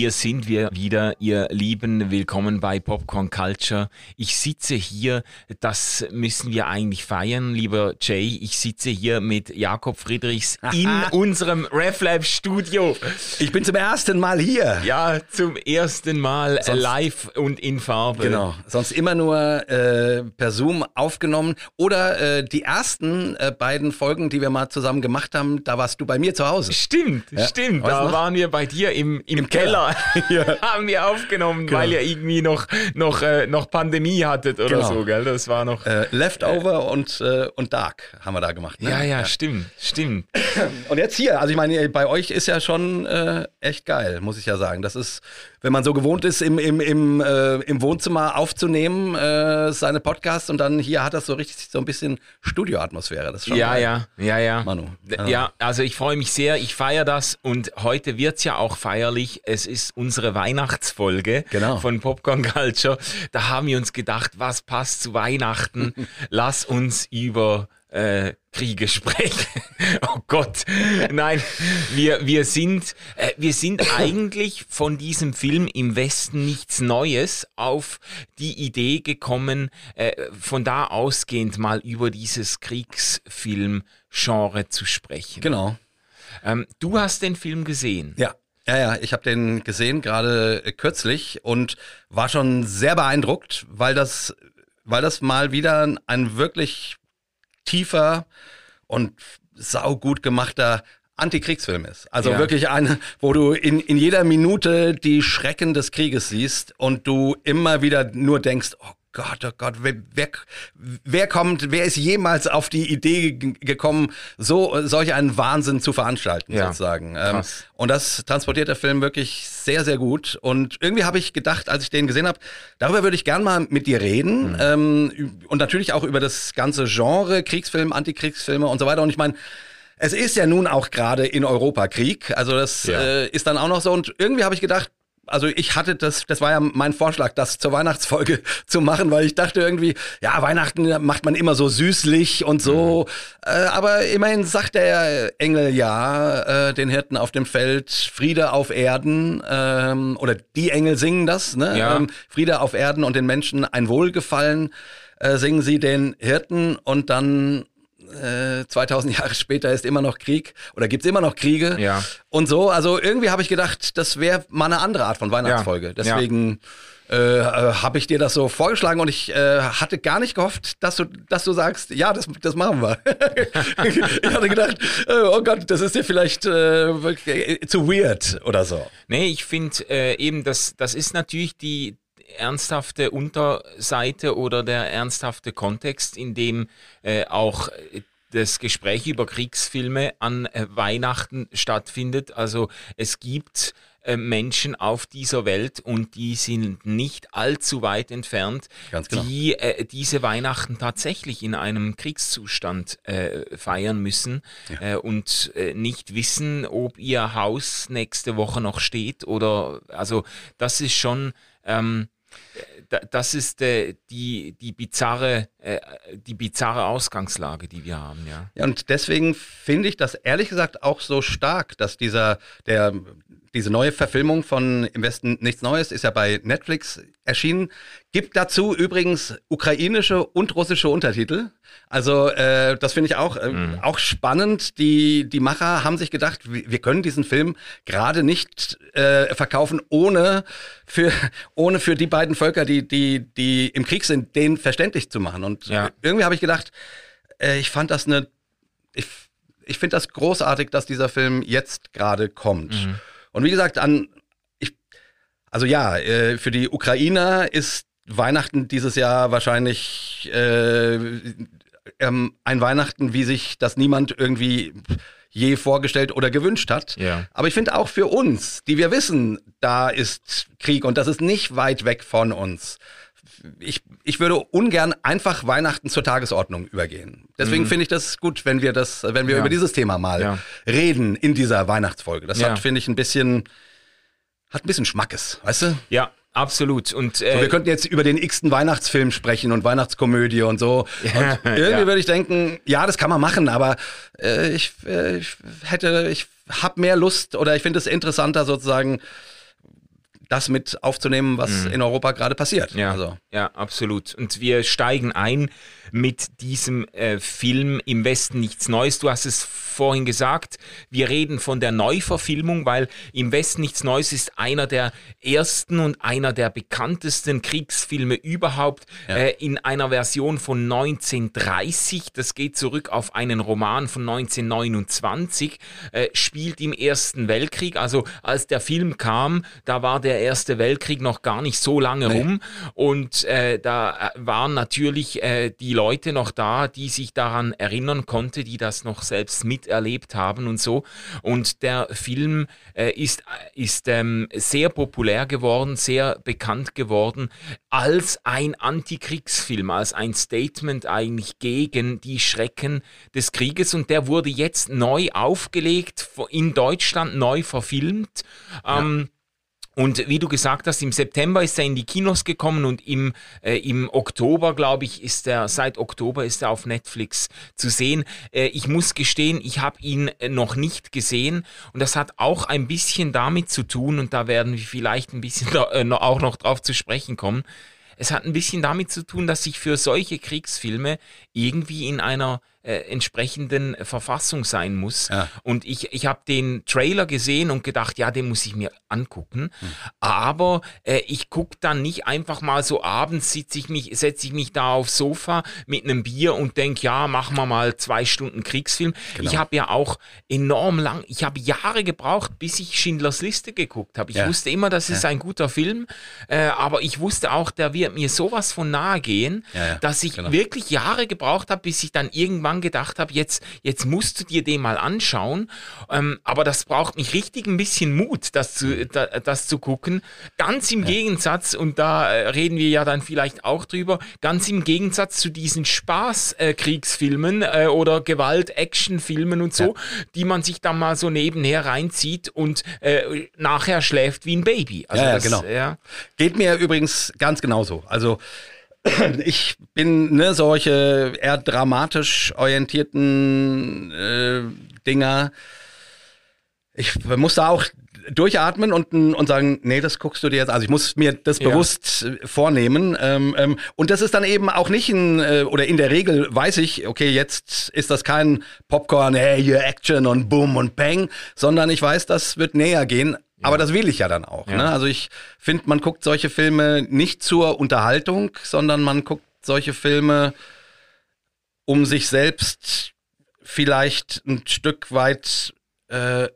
Hier sind wir wieder, ihr Lieben. Willkommen bei Popcorn Culture. Ich sitze hier, das müssen wir eigentlich feiern, lieber Jay. Ich sitze hier mit Jakob Friedrichs in unserem RefLab Studio. Ich bin zum ersten Mal hier. Ja, zum ersten Mal Sonst, live und in Farbe. Genau. Sonst immer nur äh, per Zoom aufgenommen. Oder äh, die ersten äh, beiden Folgen, die wir mal zusammen gemacht haben, da warst du bei mir zu Hause. Stimmt, ja. stimmt. Weißt da noch? waren wir bei dir im, im, Im Keller. Keller haben wir aufgenommen, genau. weil ihr irgendwie noch, noch, äh, noch Pandemie hattet oder genau. so, gell? Das war noch. Äh, Leftover äh, und, und Dark haben wir da gemacht. Ne? Ja, ja, ja, stimmt, stimmt. Und jetzt hier, also ich meine, bei euch ist ja schon äh, echt geil, muss ich ja sagen. Das ist, wenn man so gewohnt ist, im, im, im, äh, im Wohnzimmer aufzunehmen, seine Podcasts und dann hier hat das so richtig so ein bisschen Studioatmosphäre. Das ist schon ja, geil. ja, ja, ja. Manu. Ja, ja also ich freue mich sehr, ich feiere das und heute wird es ja auch feierlich. Es ist unsere Weihnachtsfolge genau. von Popcorn Culture. Da haben wir uns gedacht, was passt zu Weihnachten? Lass uns über äh, Kriege sprechen. oh Gott, nein, wir, wir, sind, äh, wir sind eigentlich von diesem Film im Westen nichts Neues auf die Idee gekommen, äh, von da ausgehend mal über dieses Kriegsfilm-Genre zu sprechen. Genau. Ähm, du hast den Film gesehen. Ja. Ja, ja, ich habe den gesehen gerade kürzlich und war schon sehr beeindruckt, weil das, weil das mal wieder ein wirklich tiefer und saugut gemachter Antikriegsfilm ist. Also ja. wirklich eine, wo du in, in jeder Minute die Schrecken des Krieges siehst und du immer wieder nur denkst, oh Gott, oh Gott, wer, wer, wer kommt, wer ist jemals auf die Idee gekommen, so solch einen Wahnsinn zu veranstalten, ja, sozusagen. Ähm, und das transportiert der Film wirklich sehr, sehr gut. Und irgendwie habe ich gedacht, als ich den gesehen habe, darüber würde ich gern mal mit dir reden. Mhm. Ähm, und natürlich auch über das ganze Genre, Kriegsfilm, Antikriegsfilme und so weiter. Und ich meine, es ist ja nun auch gerade in Europa Krieg. Also das ja. äh, ist dann auch noch so. Und irgendwie habe ich gedacht, also ich hatte das, das war ja mein Vorschlag, das zur Weihnachtsfolge zu machen, weil ich dachte irgendwie, ja, Weihnachten macht man immer so süßlich und so. Mhm. Äh, aber immerhin sagt der Engel ja äh, den Hirten auf dem Feld, Friede auf Erden, ähm, oder die Engel singen das, ne? Ja. Ähm, Friede auf Erden und den Menschen ein Wohlgefallen äh, singen sie den Hirten und dann 2000 äh, Jahre später ist immer noch Krieg oder gibt's immer noch Kriege ja. und so. Also irgendwie habe ich gedacht, das wäre mal eine andere Art von Weihnachtsfolge. Ja. Deswegen ja. äh, habe ich dir das so vorgeschlagen und ich äh, hatte gar nicht gehofft, dass du, dass du sagst, ja, das, das machen wir. ich hatte gedacht, äh, oh Gott, das ist dir vielleicht äh, zu weird oder so. Nee, ich finde äh, eben, das, das ist natürlich die, ernsthafte Unterseite oder der ernsthafte Kontext, in dem äh, auch das Gespräch über Kriegsfilme an äh, Weihnachten stattfindet. Also es gibt äh, Menschen auf dieser Welt und die sind nicht allzu weit entfernt, genau. die äh, diese Weihnachten tatsächlich in einem Kriegszustand äh, feiern müssen ja. Äh, und äh, nicht wissen, ob ihr Haus nächste Woche noch steht oder also das ist schon ähm, das ist äh, die, die, bizarre, äh, die bizarre Ausgangslage, die wir haben, ja. ja und deswegen finde ich das ehrlich gesagt auch so stark, dass dieser, der, diese neue Verfilmung von Im Westen nichts Neues ist ja bei Netflix erschienen. Gibt dazu übrigens ukrainische und russische Untertitel. Also äh, das finde ich auch, äh, mhm. auch spannend. Die, die Macher haben sich gedacht, wir können diesen Film gerade nicht äh, verkaufen, ohne für, ohne für die beiden Völker, die, die, die im Krieg sind, den verständlich zu machen. Und ja. irgendwie habe ich gedacht, äh, ich fand das eine, ich, ich finde das großartig, dass dieser Film jetzt gerade kommt. Mhm. Und wie gesagt, an ich, also ja, äh, für die Ukrainer ist Weihnachten dieses Jahr wahrscheinlich äh, ähm, ein Weihnachten, wie sich das niemand irgendwie je vorgestellt oder gewünscht hat. Ja. Aber ich finde auch für uns, die wir wissen, da ist Krieg und das ist nicht weit weg von uns, ich, ich würde ungern einfach Weihnachten zur Tagesordnung übergehen. Deswegen mhm. finde ich das gut, wenn wir das, wenn wir ja. über dieses Thema mal ja. reden in dieser Weihnachtsfolge. Das hat, finde ich, ein bisschen, hat ein bisschen Schmackes, weißt du? Ja, Absolut. Und äh, so, wir könnten jetzt über den x-ten Weihnachtsfilm sprechen und Weihnachtskomödie und so. Ja, und irgendwie ja. würde ich denken, ja, das kann man machen, aber äh, ich, äh, ich hätte, ich habe mehr Lust oder ich finde es interessanter sozusagen das mit aufzunehmen, was mhm. in Europa gerade passiert. Ja, also. ja, absolut. Und wir steigen ein mit diesem äh, Film Im Westen nichts Neues. Du hast es vorhin gesagt, wir reden von der Neuverfilmung, weil Im Westen nichts Neues ist einer der ersten und einer der bekanntesten Kriegsfilme überhaupt ja. äh, in einer Version von 1930. Das geht zurück auf einen Roman von 1929, äh, spielt im Ersten Weltkrieg. Also als der Film kam, da war der Erste Weltkrieg noch gar nicht so lange nee. rum und äh, da äh, waren natürlich äh, die Leute noch da, die sich daran erinnern konnten, die das noch selbst miterlebt haben und so. Und der Film äh, ist, ist ähm, sehr populär geworden, sehr bekannt geworden als ein Antikriegsfilm, als ein Statement eigentlich gegen die Schrecken des Krieges. Und der wurde jetzt neu aufgelegt, in Deutschland neu verfilmt. Ja. Ähm, und wie du gesagt hast, im September ist er in die Kinos gekommen und im, äh, im Oktober, glaube ich, ist er, seit Oktober ist er auf Netflix zu sehen. Äh, ich muss gestehen, ich habe ihn äh, noch nicht gesehen und das hat auch ein bisschen damit zu tun, und da werden wir vielleicht ein bisschen da, äh, auch noch drauf zu sprechen kommen. Es hat ein bisschen damit zu tun, dass ich für solche Kriegsfilme irgendwie in einer äh, entsprechenden Verfassung sein muss. Ja. Und ich, ich habe den Trailer gesehen und gedacht, ja, den muss ich mir angucken. Hm. Aber äh, ich gucke dann nicht einfach mal so abends, sitze ich mich, setze ich mich da aufs Sofa mit einem Bier und denke, ja, machen wir mal zwei Stunden Kriegsfilm. Genau. Ich habe ja auch enorm lang, ich habe Jahre gebraucht, bis ich Schindlers Liste geguckt habe. Ich ja. wusste immer, das ist ja. ein guter Film, äh, aber ich wusste auch, der wird mir sowas von nahe gehen, dass ich genau. wirklich Jahre gebraucht habe, bis ich dann irgendwann gedacht habe, jetzt, jetzt musst du dir den mal anschauen. Ähm, aber das braucht mich richtig ein bisschen Mut, das zu, mhm. da, das zu gucken. Ganz im ja. Gegensatz, und da äh, reden wir ja dann vielleicht auch drüber, ganz im Gegensatz zu diesen Spaß-Kriegsfilmen äh, äh, oder Gewalt-Action-Filmen und so, ja. die man sich dann mal so nebenher reinzieht und äh, nachher schläft wie ein Baby. Also ja, das, genau. Ja. Geht mir übrigens ganz genauso. Also ich bin ne, solche eher dramatisch orientierten äh, Dinger. Ich muss da auch durchatmen und, und sagen, nee, das guckst du dir jetzt. Also ich muss mir das ja. bewusst äh, vornehmen. Ähm, ähm, und das ist dann eben auch nicht ein, äh, oder in der Regel weiß ich, okay, jetzt ist das kein Popcorn, hey, hier Action und Boom und Bang, sondern ich weiß, das wird näher gehen. Aber das will ich ja dann auch. Ne? Also ich finde, man guckt solche Filme nicht zur Unterhaltung, sondern man guckt solche Filme, um sich selbst vielleicht ein Stück weit äh,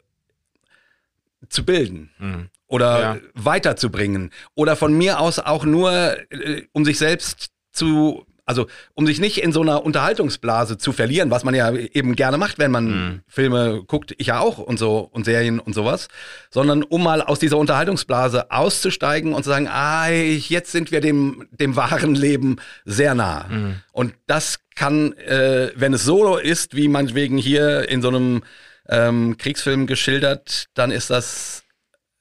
zu bilden. Mhm. Oder ja. weiterzubringen. Oder von mir aus auch nur, äh, um sich selbst zu also um sich nicht in so einer Unterhaltungsblase zu verlieren, was man ja eben gerne macht, wenn man mhm. Filme guckt, ich ja auch und so und Serien und sowas, sondern um mal aus dieser Unterhaltungsblase auszusteigen und zu sagen, ah, jetzt sind wir dem dem wahren Leben sehr nah. Mhm. Und das kann, äh, wenn es so ist, wie meinetwegen hier in so einem ähm, Kriegsfilm geschildert, dann ist das,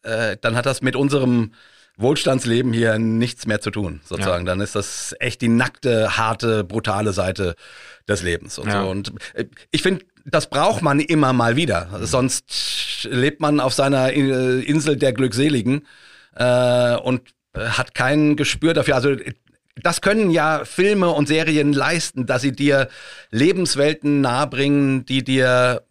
äh, dann hat das mit unserem Wohlstandsleben hier nichts mehr zu tun, sozusagen. Ja. Dann ist das echt die nackte, harte, brutale Seite des Lebens und ja. so. Und äh, ich finde, das braucht man immer mal wieder. Mhm. Sonst lebt man auf seiner äh, Insel der Glückseligen äh, und hat kein Gespür dafür. Also das können ja Filme und Serien leisten, dass sie dir Lebenswelten nahebringen, die dir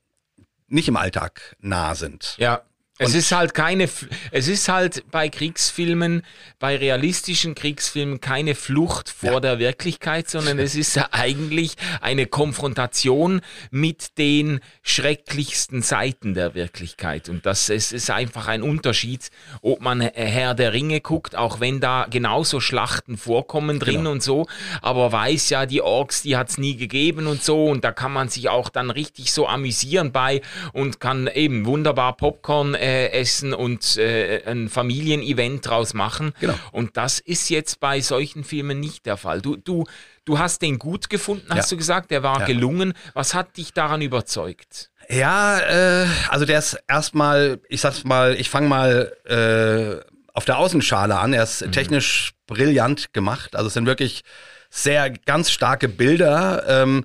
nicht im Alltag nah sind. Ja, es ist halt keine, es ist halt bei Kriegsfilmen, bei realistischen Kriegsfilmen keine Flucht vor ja. der Wirklichkeit, sondern es ist ja eigentlich eine Konfrontation mit den schrecklichsten Seiten der Wirklichkeit. Und das es ist einfach ein Unterschied, ob man Herr der Ringe guckt, auch wenn da genauso Schlachten vorkommen drin genau. und so, aber weiß ja, die Orks, die hat es nie gegeben und so, und da kann man sich auch dann richtig so amüsieren bei und kann eben wunderbar Popcorn äh, äh, essen und äh, ein Familienevent draus machen. Genau. Und das ist jetzt bei solchen Filmen nicht der Fall. Du, du, du hast den gut gefunden, hast Ja. du gesagt, der war Ja. gelungen. Was hat dich daran überzeugt? Ja, äh, also der ist erstmal, ich sag's mal, ich fange mal äh, auf der Außenschale an. Er ist technisch brillant gemacht. Also es sind wirklich sehr ganz starke Bilder. Ähm,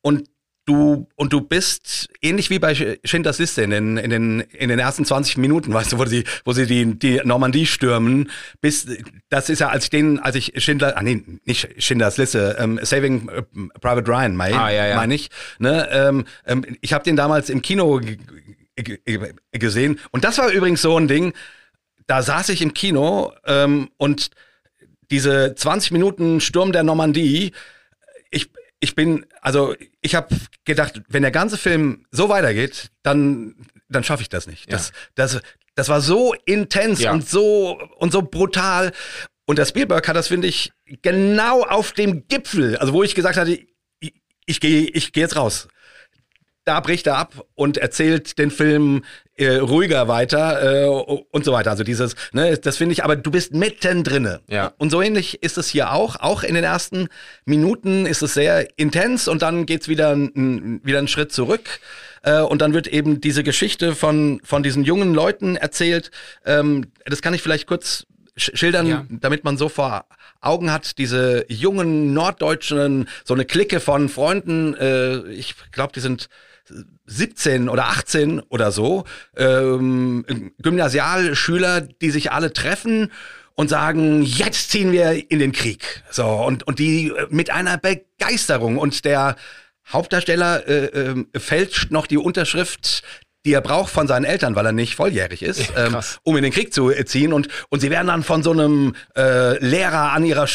und du und du bist ähnlich wie bei Sch- Schindlers Liste in den, in den in den ersten 20 Minuten, weißt du, wo sie wo sie die die Normandie stürmen, bis das ist ja als ich den als ich Schindler ah nee, nicht Schindlers Liste, ähm, Saving äh, Private Ryan, mein, Ah, ja, ja. meine ich, ne, ähm, ähm, ich habe den damals im Kino gesehen und das war übrigens so ein Ding, da saß ich im Kino ähm, und diese 20 Minuten Sturm der Normandie, ich, ich bin, also ich habe gedacht, wenn der ganze Film so weitergeht, dann, dann schaffe ich das nicht. Das, das, das war so intens Ja. und so und so brutal. Und der Spielberg hat das, finde ich, genau auf dem Gipfel, also wo ich gesagt hatte, ich, ich gehe ich geh jetzt raus da bricht er ab und erzählt den Film äh, ruhiger weiter äh, und so weiter. Also dieses, ne, das finde ich, aber du bist mittendrin. Ja. Und so ähnlich ist es hier auch. Auch in den ersten Minuten ist es sehr intens und dann geht's wieder, wieder einen Schritt zurück. Äh, und dann wird eben diese Geschichte von, von diesen jungen Leuten erzählt. Ähm, das kann ich vielleicht kurz sch- schildern, Ja. damit man so vor Augen hat, diese jungen Norddeutschen, so eine Clique von Freunden, äh, ich glaube, die sind 17 oder 18 oder so, ähm, Gymnasialschüler, die sich alle treffen und sagen, jetzt ziehen wir in den Krieg. So, und, und die äh, mit einer Begeisterung und der Hauptdarsteller äh, ähm, fälscht noch die Unterschrift, die er braucht von seinen Eltern, weil er nicht volljährig ist, ähm, um in den Krieg zu äh, ziehen. Und, und sie werden dann von so einem äh, Lehrer an ihrer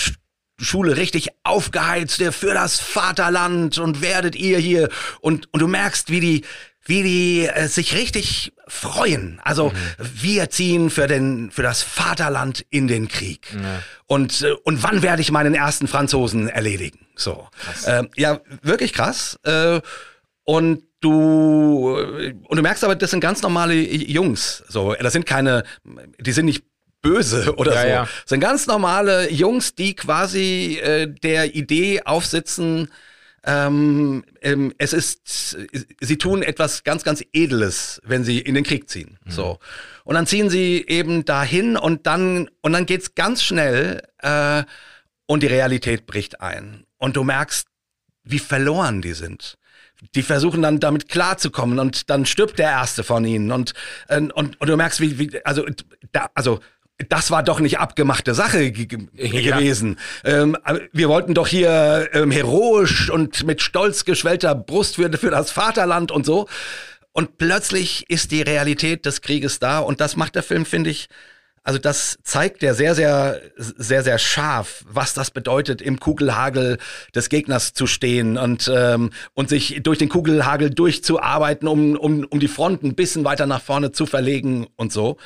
Schule richtig aufgeheizt äh, für das Vaterland und werdet ihr hier. Und, und du merkst, wie die, wie die äh, sich richtig freuen. Also wir ziehen für den für das Vaterland in den Krieg. Und äh, und wann werde ich meinen ersten Franzosen erledigen? So, ähm, ja wirklich krass. Äh, und du und du merkst aber, das sind ganz normale Jungs. So, das sind keine, die sind nicht böse oder Ja, so. ja. Das sind ganz normale Jungs, die quasi äh, der Idee aufsitzen. Ähm, ähm, es ist, sie tun etwas ganz, ganz Edles, wenn sie in den Krieg ziehen. So. Und dann ziehen sie eben dahin und dann, und dann geht's ganz schnell, äh, und die Realität bricht ein. Und du merkst, wie verloren die sind. Die versuchen dann damit klarzukommen und dann stirbt der erste von ihnen und äh, und, und du merkst wie, wie also da, also das war doch nicht abgemachte Sache ge Ja. gewesen. Ähm, wir wollten doch hier ähm, heroisch und mit stolz geschwellter Brust für, für das Vaterland und so. Und plötzlich ist die Realität des Krieges da und das macht der Film, finde ich, also das zeigt ja sehr, sehr, sehr, sehr scharf, was das bedeutet, im Kugelhagel des Gegners zu stehen und, ähm, und sich durch den Kugelhagel durchzuarbeiten, um, um, um die Front ein bisschen weiter nach vorne zu verlegen und so.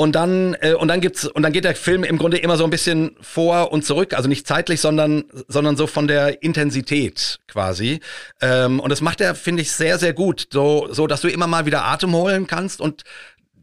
Und dann, äh, und dann gibt's, und dann geht der Film im Grunde immer so ein bisschen vor und zurück, also nicht zeitlich, sondern, sondern so von der Intensität quasi. Ähm, und das macht er, finde ich, sehr, sehr gut, so, so, dass du immer mal wieder Atem holen kannst und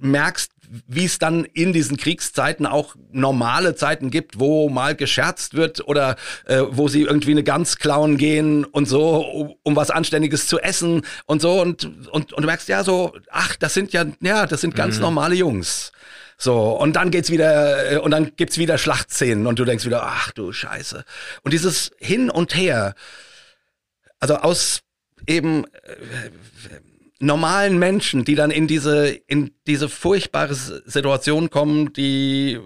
merkst, wie es dann in diesen Kriegszeiten auch normale Zeiten gibt, wo mal gescherzt wird oder äh, wo sie irgendwie eine Gans klauen gehen und so, um, um was Anständiges zu essen und so und, und, und du merkst ja so, ach, das sind ja, ja, das sind ganz normale Jungs. So, und dann geht's wieder, äh, und dann gibt's wieder Schlachtszenen und du denkst wieder, ach du Scheiße. Und dieses Hin und Her, also aus eben äh, normalen Menschen, die dann in diese, in diese furchtbare Situation kommen, die,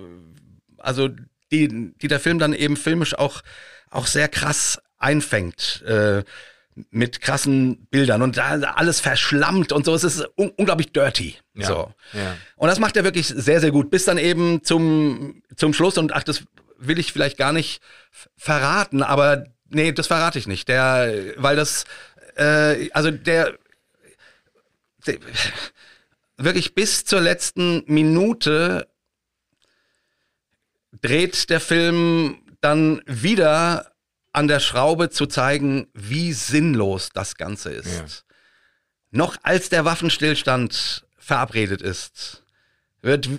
also, die, die der Film dann eben filmisch auch, auch sehr krass einfängt, äh, mit krassen Bildern und da alles verschlammt und so. Es ist un unglaublich dirty. Ja, So. ja. Und das macht er wirklich sehr, sehr gut. Bis dann eben zum, zum Schluss und ach, das will ich vielleicht gar nicht verraten, aber nee, das verrate ich nicht. Der, weil das, äh, also der, der wirklich bis zur letzten Minute dreht der Film dann wieder an der Schraube zu zeigen, wie sinnlos das Ganze ist. Ja. Noch als der Waffenstillstand verabredet ist, wird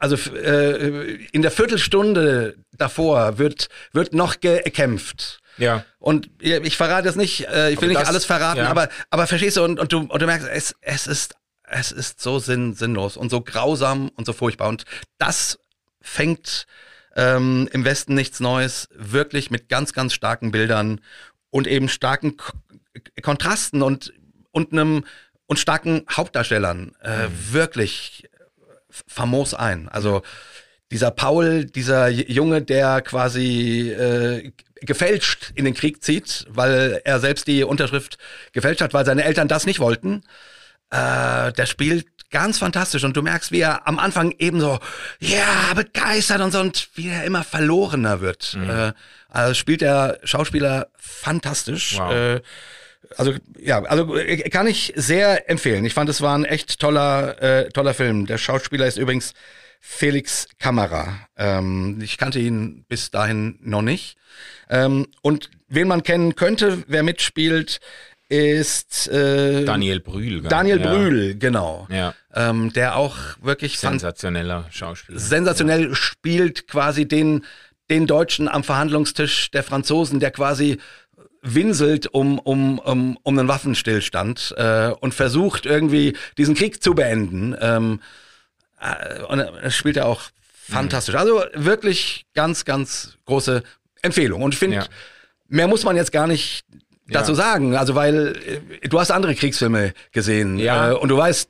also äh, in der Viertelstunde davor wird wird noch gekämpft. Ja. Und ich verrate es nicht, äh, ich will Aber nicht das- alles verraten, ja. aber aber verstehst du und, und du und du merkst, es es ist es ist so sinn, sinnlos und so grausam und so furchtbar und das fängt ähm, im Westen nichts Neues wirklich mit ganz ganz starken Bildern und eben starken K Kontrasten und und einem und starken Hauptdarstellern äh, wirklich famos ein. Also dieser Paul, dieser Junge, der quasi äh, gefälscht in den Krieg zieht, weil er selbst die Unterschrift gefälscht hat, weil seine Eltern das nicht wollten, äh, der spielt ganz fantastisch und du merkst, wie er am Anfang eben so, ja, begeistert und so und wie er immer verlorener wird. Äh, also spielt der Schauspieler fantastisch. Wow. Äh, also ja, also äh, kann ich sehr empfehlen. Ich fand, es war ein echt toller, äh, toller Film. Der Schauspieler ist übrigens Felix Kamera. Ähm, ich kannte ihn bis dahin noch nicht. Ähm, und wen man kennen könnte, wer mitspielt, ist äh, Daniel Brühl. Daniel ja. Brühl, genau. Ja, Ähm, der auch wirklich sensationeller Schauspieler. sensationell spielt quasi den, den Deutschen am Verhandlungstisch der Franzosen, der quasi winselt um, um, um, um einen Waffenstillstand äh, und versucht irgendwie diesen Krieg zu beenden. Ähm, äh, und das spielt er auch fantastisch. Also wirklich ganz, ganz große Empfehlung. Und ich finde, Ja. mehr muss man jetzt gar nicht dazu Ja. sagen. Also weil äh, du hast andere Kriegsfilme gesehen Ja. äh, und du weißt,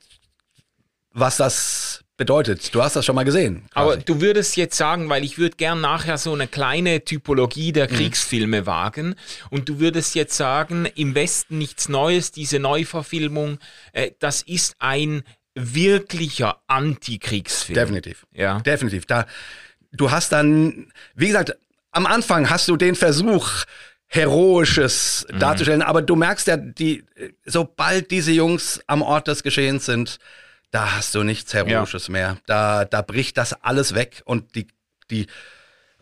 was das bedeutet. Du hast das schon mal gesehen. Aber quasi. du würdest jetzt sagen, weil ich würde gern nachher so eine kleine Typologie der Mhm. Kriegsfilme wagen und du würdest jetzt sagen, im Westen nichts Neues, diese Neuverfilmung, äh, das ist ein wirklicher Antikriegsfilm. definitiv. Ja. Definitiv. Da, du hast dann, wie gesagt, am Anfang hast du den Versuch, Heroisches Mhm. darzustellen, aber du merkst ja, die, sobald diese Jungs am Ort des Geschehens sind, da hast du nichts Heroisches mehr. Da, da bricht das alles weg und die, die,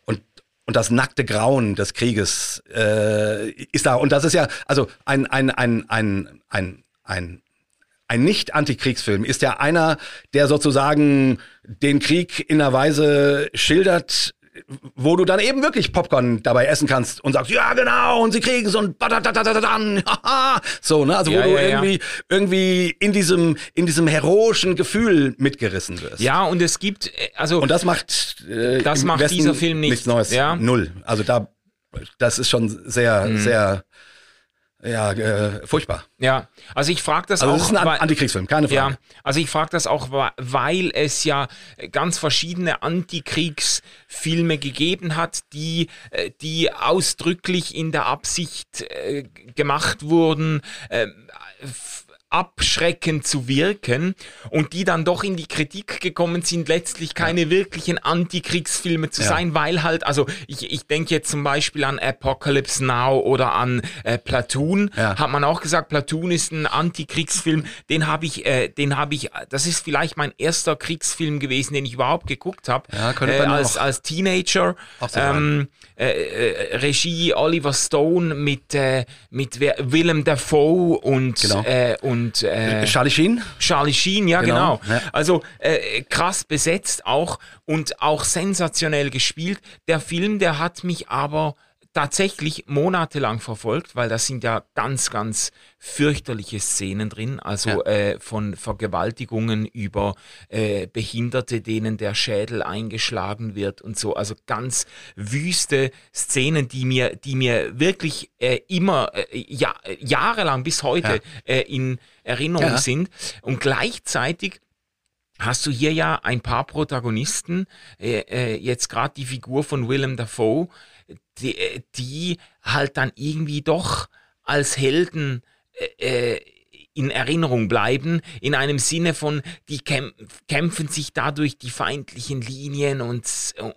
und, und das nackte Grauen des Krieges äh, ist da. Und das ist ja, also ein, ein, ein, ein, ein, ein ein Nicht-Antikriegsfilm ist ja einer, der sozusagen den Krieg in einer Weise schildert, wo du dann eben wirklich Popcorn dabei essen kannst und sagst, ja genau, und sie kriegen so ein so, ne? Also wo Ja, du ja, ja. irgendwie, irgendwie in diesem, in diesem heroischen Gefühl mitgerissen wirst. Ja, und es gibt, äh, also Und das macht, äh, Das macht Westen dieser Film nicht, Nichts Neues. ja. Null. Also da, das ist schon sehr, Mhm. sehr, ja, äh, furchtbar. ja, also ich frage das Also auch. das ist ein weil- Antikriegsfilm, keine Frage. Ja, also ich frage das auch, weil es ja ganz verschiedene Antikriegsfilme gegeben hat, die, äh, die ausdrücklich in der Absicht äh, gemacht wurden, äh, abschreckend zu wirken und die dann doch in die Kritik gekommen sind, letztlich keine wirklichen Antikriegsfilme zu Ja. sein, weil halt, also ich, ich denke jetzt zum Beispiel an Apocalypse Now oder an äh, Platoon, Ja. hat man auch gesagt, Platoon ist ein Antikriegsfilm, den habe ich, äh, den habe ich, das ist vielleicht mein erster Kriegsfilm gewesen, den ich überhaupt geguckt habe, Ja, äh, als, als Teenager. Ähm, äh, äh, Regie Oliver Stone mit, äh, mit Willem Dafoe und, Genau. äh, und äh, Charlie Sheen? Charlie Sheen, ja genau. Genau, ja. Also äh, krass besetzt auch und auch sensationell gespielt. Der Film, der hat mich aber tatsächlich monatelang verfolgt, weil da sind ja ganz, ganz fürchterliche Szenen drin, also Ja. äh, von Vergewaltigungen über äh, Behinderte, denen der Schädel eingeschlagen wird und so, also ganz wüste Szenen, die mir, die mir wirklich äh, immer äh, ja, jahrelang bis heute äh, in Erinnerung Ja. sind und gleichzeitig hast du hier ja ein paar Protagonisten, äh, jetzt gerade die Figur von Willem Dafoe, die, äh, die halt dann irgendwie doch als Helden äh, äh, in Erinnerung bleiben, in einem Sinne von, die kämp kämpfen sich dadurch die feindlichen Linien und,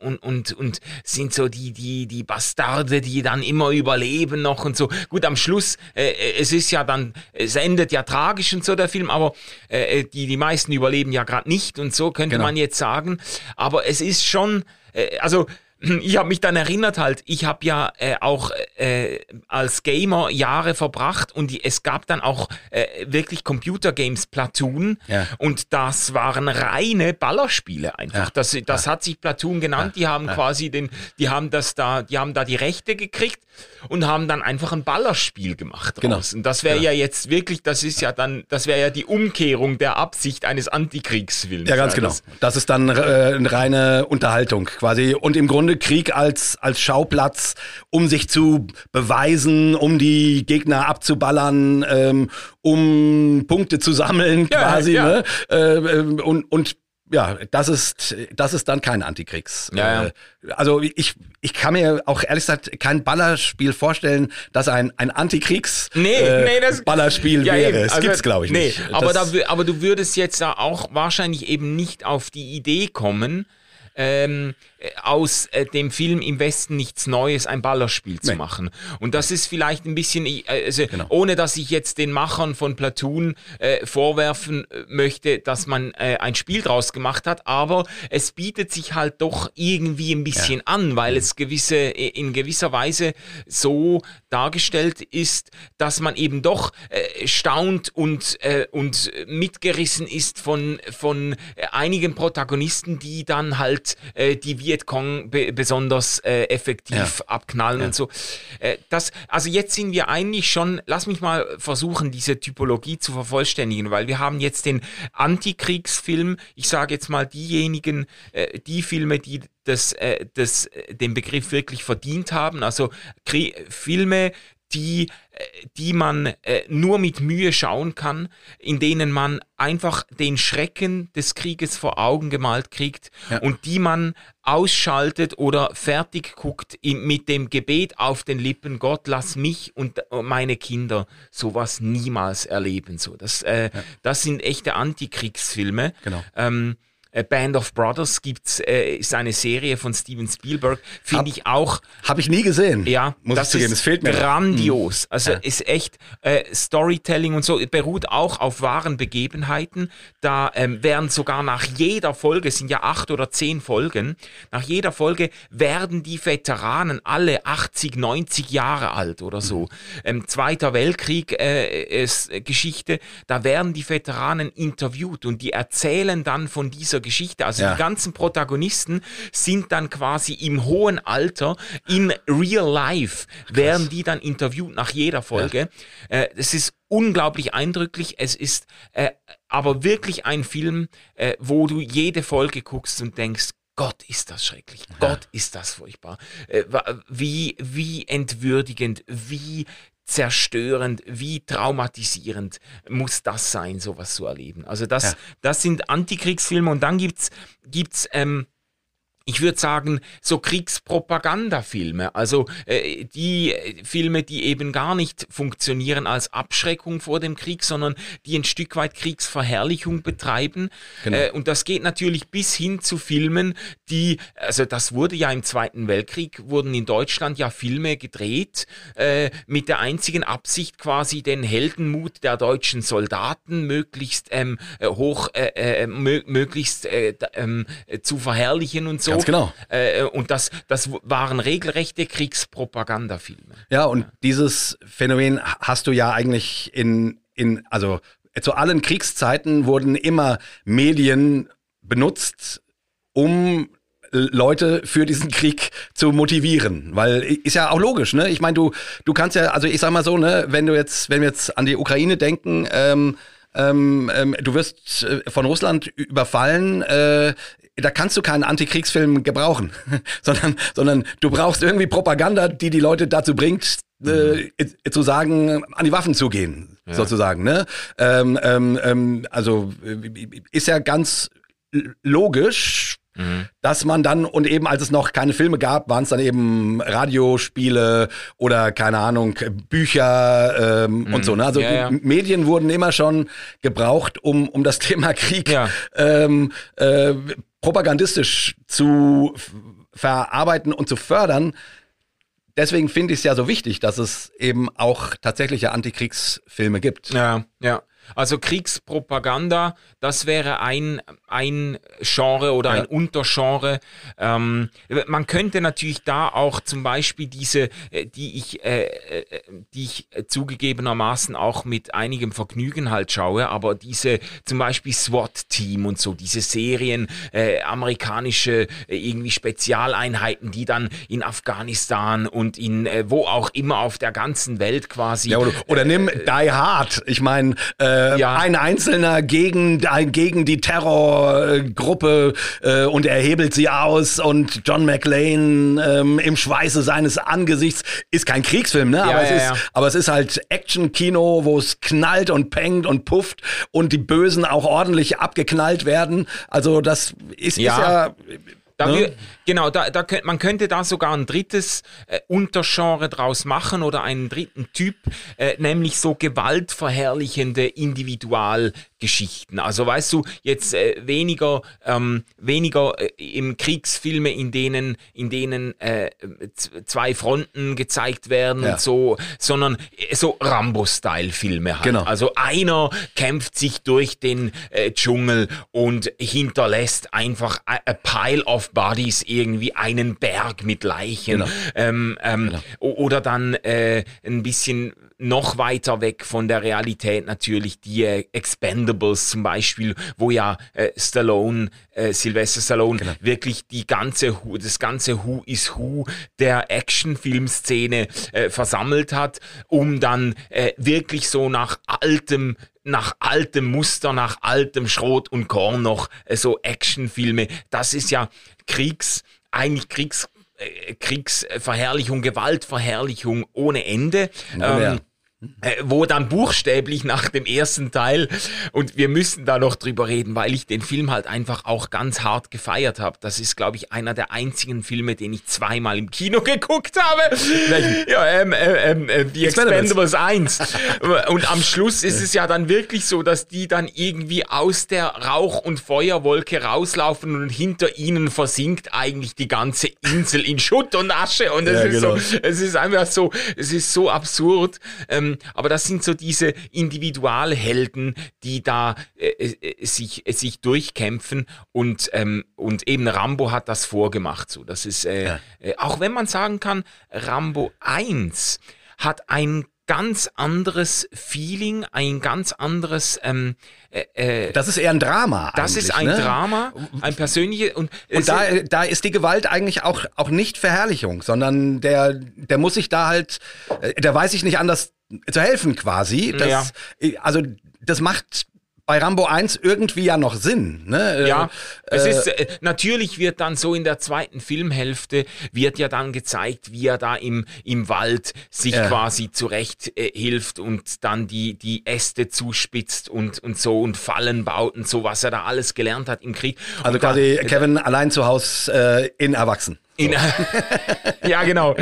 und, und, und sind so die, die, die Bastarde, die dann immer überleben noch und so. Gut, am Schluss, äh, es ist ja dann, es endet ja tragisch und so der Film, aber äh, die, die meisten überleben ja gerade nicht und so könnte Genau. man jetzt sagen. Aber es ist schon, äh, also ich habe mich dann erinnert halt, ich habe ja äh, auch äh, als Gamer Jahre verbracht und die, es gab dann auch äh, wirklich Computergames Platoon Ja. und das waren reine Ballerspiele einfach. Ja. Das, das hat sich Platoon genannt. Die haben quasi den, die haben das da, die haben da die Rechte gekriegt und haben dann einfach ein Ballerspiel gemacht. Genau. Und das wäre Genau. ja jetzt wirklich, das ist ja dann, das wäre ja die Umkehrung der Absicht eines Antikriegsfilms. Ja, ganz genau. Das, Das ist dann äh, eine reine Unterhaltung quasi und im Grunde Krieg als als Schauplatz, um sich zu beweisen, um die Gegner abzuballern, ähm, um Punkte zu sammeln Ja, quasi. ja. Ne? Äh, und und ja, das ist das ist dann kein Antikriegs. Ja, ja. Äh, also ich ich kann mir auch ehrlich gesagt kein Ballerspiel vorstellen, das ein ein Antikriegs Nee, äh, nee, das Ballerspiel Ja, wäre. eben. Es Also, gibt's glaube ich nee, nicht. Aber, Das- da, aber du würdest jetzt da auch wahrscheinlich eben nicht auf die Idee kommen, ähm, äh, aus äh, dem Film im Westen nichts Neues ein Ballerspiel zu Nee. machen. Und das ist vielleicht ein bisschen, äh, also Genau. ohne dass ich jetzt den Machern von Platoon äh, vorwerfen äh, möchte, dass man äh, ein Spiel draus gemacht hat, aber es bietet sich halt doch irgendwie ein bisschen an, weil Mhm. es gewisse, äh, in gewisser Weise so dargestellt ist, dass man eben doch äh, staunt und, äh, und mitgerissen ist von, von äh, einigen Protagonisten, die dann halt äh, die Vietcong be besonders äh, effektiv abknallen und so. Äh, das, also jetzt sind wir eigentlich schon, lass mich mal versuchen, diese Typologie zu vervollständigen, weil wir haben jetzt den Antikriegsfilm, ich sage jetzt mal diejenigen, äh, die Filme, die das, äh, das, äh, den Begriff wirklich verdient haben, also Krie Filme, die, äh, die man äh, nur mit Mühe schauen kann, in denen man einfach den Schrecken des Krieges vor Augen gemalt kriegt Ja. und die man ausschaltet oder fertig guckt mit dem Gebet auf den Lippen, Gott, lass mich und meine Kinder sowas niemals erleben. So, das, äh, das sind echte Antikriegsfilme. Genau. Ähm, äh, Band of Brothers gibt's, äh, ist eine Serie von Steven Spielberg, finde ich auch Habe ich nie gesehen. ja, muss das ich zugeben. Es fehlt mir. grandios. Also Ja. ist echt äh, Storytelling und so beruht auch auf wahren Begebenheiten. Da ähm, werden sogar nach jeder Folge, es sind ja acht oder zehn Folgen, nach jeder Folge werden die Veteranen alle 80, 90 Jahre alt oder so. Ähm, Zweiter Weltkrieg äh, äh, Geschichte, da werden die Veteranen interviewt und die erzählen dann von dieser Geschichte. Also Ja. die ganzen Protagonisten sind dann quasi im hohen Alter in real life werden die dann interviewt nach jeder Folge. Äh, es ist unglaublich eindrücklich. Es ist äh, aber wirklich ein Film, äh, wo du jede Folge guckst und denkst, Gott, ist das schrecklich. Gott, ist das furchtbar. Äh, wie, wie entwürdigend, wie zerstörend, wie traumatisierend muss das sein, sowas zu erleben. Also das, Ja. das sind Antikriegsfilme und dann gibt's, gibt's, ähm, ich würde sagen, so Kriegspropagandafilme, also äh, die äh, Filme, die eben gar nicht funktionieren als Abschreckung vor dem Krieg, sondern die ein Stück weit Kriegsverherrlichung betreiben. Genau. Äh, und das geht natürlich bis hin zu Filmen, die, also das wurde ja im Zweiten Weltkrieg, wurden in Deutschland ja Filme gedreht, äh, mit der einzigen Absicht quasi den Heldenmut der deutschen Soldaten möglichst ähm, äh, hoch, äh, äh, mö möglichst äh, ähm, äh, zu verherrlichen und so. Ganz genau. Äh, und das, das waren regelrechte Kriegspropagandafilme. Ja, und dieses Phänomen hast du ja eigentlich in, in, also zu allen Kriegszeiten wurden immer Medien benutzt, um Leute für diesen Krieg zu motivieren, weil ist ja auch logisch, ne? Ich meine, du du kannst ja, also ich sag mal so, ne, wenn du jetzt, wenn wir jetzt an die Ukraine denken, ähm, ähm, ähm, du wirst äh, von Russland überfallen, äh, da kannst du keinen Antikriegsfilm gebrauchen, sondern, sondern du brauchst irgendwie Propaganda, die die Leute dazu bringt, äh, zu sagen, an die Waffen zu gehen, sozusagen. Ne? Ähm, ähm, ähm, also äh, ist ja ganz l- logisch, dass man dann, und eben als es noch keine Filme gab, waren es dann eben Radiospiele oder keine Ahnung, Bücher ähm, und so. Ne? Also Ja, ja. Medien wurden immer schon gebraucht, um, um das Thema Krieg Ja. ähm, äh, propagandistisch zu verarbeiten und zu fördern. Deswegen finde ich es ja so wichtig, dass es eben auch tatsächliche Antikriegsfilme gibt. Ja, ja. Also Kriegspropaganda, das wäre ein, ein Genre oder ein Untergenre. Ähm, man könnte natürlich da auch zum Beispiel diese, äh, die ich, äh, äh, die ich zugegebenermaßen auch mit einigem Vergnügen halt schaue, aber diese zum Beispiel SWAT-Team und so, diese Serien, äh, amerikanische äh, irgendwie Spezialeinheiten, die dann in Afghanistan und in äh, wo auch immer auf der ganzen Welt quasi. Ja, oder, oder nimm Die Hard. Ich meine, ja. ein Einzelner gegen, gegen die Terrorgruppe äh, und er hebelt sie aus und John McLean ähm, im Schweiße seines Angesichts ist kein Kriegsfilm, ne? Ja, aber, ja, es ist, aber es ist halt Action-Kino, wo es knallt und pengt und pufft und die Bösen auch ordentlich abgeknallt werden. Also das ist ja, ist da ne? wir, genau, da, da könnt, man könnte da sogar ein drittes äh, Untergenre draus machen oder einen dritten Typ, äh, nämlich so gewaltverherrlichende Individualgeschichten. Also weißt du, jetzt äh, weniger, ähm, weniger äh, im Kriegsfilme, in denen, in denen äh, zwei Fronten gezeigt werden ja. und so, sondern äh, so Rambo-Style-Filme halt. Genau. Also einer kämpft sich durch den äh, Dschungel und hinterlässt einfach a, a pile of Bodies irgendwie einen Berg mit Leichen. Genau. Ähm, ähm, genau. Oder dann äh, ein bisschen noch weiter weg von der Realität natürlich die äh, Expendables zum Beispiel, wo ja äh, Stallone, äh, Sylvester Stallone genau. wirklich die ganze, das ganze Who is Who der Actionfilmszene äh, versammelt hat, um dann äh, wirklich so nach altem nach altem Muster, nach altem Schrot und Korn noch äh, so Actionfilme. Das ist ja Kriegs, eigentlich Kriegs äh, Kriegsverherrlichung, Gewaltverherrlichung ohne Ende. Ähm, äh, wo dann buchstäblich nach dem ersten Teil, und wir müssen da noch drüber reden, weil ich den Film halt einfach auch ganz hart gefeiert habe. Das ist, glaube ich, einer der einzigen Filme, den ich zweimal im Kino geguckt habe. Welchen? Ja, ähm, äh, ähm, äh, die Expendables 1. und am Schluss ist es ja dann wirklich so, dass die dann irgendwie aus der Rauch- und Feuerwolke rauslaufen und hinter ihnen versinkt eigentlich die ganze Insel in Schutt und Asche. Und es ja, ist genau. so, es ist einfach so, es ist so absurd. Ähm, ähm, aber das sind so diese Individualhelden, die da äh, äh, sich, äh, sich durchkämpfen und, ähm, und eben Rambo hat das vorgemacht. So. Das ist, äh, ja. Äh, auch wenn man sagen kann, Rambo 1 hat ein ganz anderes Feeling, ein ganz anderes. Ähm, äh, das ist eher ein Drama. Das ist ein ne? Drama, ein persönliches und, und da, da ist die Gewalt eigentlich auch auch nicht Verherrlichung, sondern der der muss sich da halt, der weiß ich nicht anders zu helfen quasi. Das, ja. Also das macht bei Rambo 1 irgendwie ja noch Sinn. Ne? Ja, äh, es ist äh, natürlich wird dann so in der zweiten Filmhälfte wird ja dann gezeigt, wie er da im, im Wald sich ja. quasi zurecht äh, hilft und dann die, die Äste zuspitzt und, und so und Fallen baut und so, was er da alles gelernt hat im Krieg. Also und quasi da, Kevin allein zu Hause äh, in Erwachsen. In, ja, genau.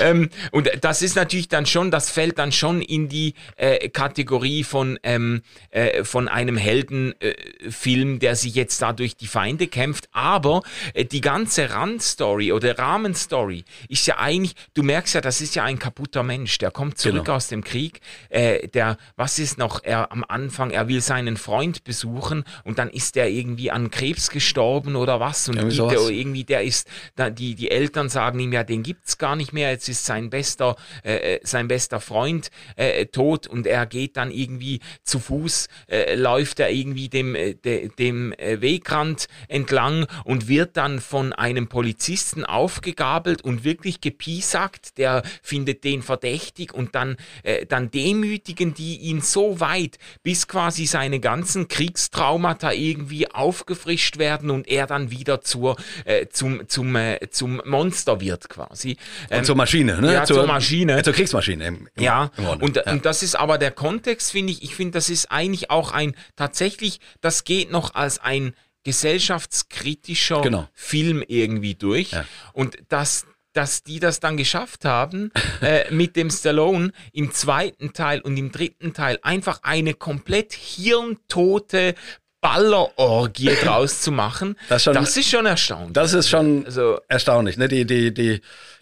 ähm, und das ist natürlich dann schon, das fällt dann schon in die äh, Kategorie von, ähm, äh, von einem Heldenfilm, äh, der sich jetzt da durch die Feinde kämpft. Aber äh, die ganze Randstory oder Rahmenstory ist ja eigentlich, du merkst ja, das ist ja ein kaputter Mensch. Der kommt zurück genau. aus dem Krieg. Äh, der, was ist noch? Er am Anfang, er will seinen Freund besuchen und dann ist er irgendwie an Krebs gestorben oder was. Und ja, der, irgendwie, der ist, da, die, die Eltern sagen ihm ja, den gibt's gar nicht mehr, jetzt ist sein bester, äh, äh, sein bester Freund äh, tot und er geht dann irgendwie zu Fuß, äh, läuft er irgendwie dem, äh, de, dem äh, Wegrand entlang und wird dann von einem Polizisten aufgegabelt und wirklich gepiesackt, der findet den verdächtig und dann, äh, dann demütigen die ihn so weit, bis quasi seine ganzen Kriegstraumata irgendwie aufgefrischt werden und er dann wieder zur, äh, zum, zum, äh, zum Monster wird quasi. Ähm, zur Maschine, ne? Ja, zur, zur Maschine. Zur Kriegsmaschine. Im, im, ja, im und, ja. und das ist aber der Kontext, finde ich, ich finde, das ist eigentlich auch ein, tatsächlich, das geht noch als ein gesellschaftskritischer genau. Film irgendwie durch. Ja. Und das, dass die das dann geschafft haben, äh, mit dem Stallone im zweiten Teil und im dritten Teil einfach eine komplett hirntote Ballerorgie draus zu machen, das, schon, das, ist schon erstaunlich. Das ist schon also, erstaunlich. Ne? Die, die, die,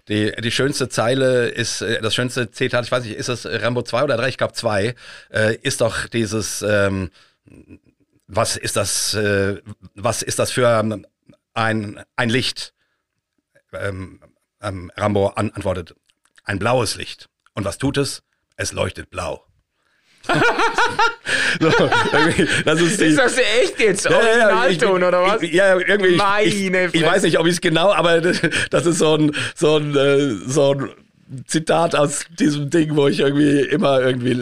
die, die schönste Zeile ist, äh, das schönste Zitat, ich weiß nicht, ist das Rambo 2 oder 3? Ich glaube 2, äh, ist doch dieses, ähm, was ist das, äh, was ist das für ein, ein Licht? Ähm, ähm, Rambo an, antwortet, ein blaues Licht. Und was tut es? Es leuchtet blau. so, das ist, die, ist, das echt jetzt? Ja, Originalton ja, oder was? Ja, irgendwie. Meine ich, ich, ich, weiß nicht, ob ich es genau, aber das ist so ein, so ein, äh, so ein Zitat aus diesem Ding, wo ich irgendwie immer irgendwie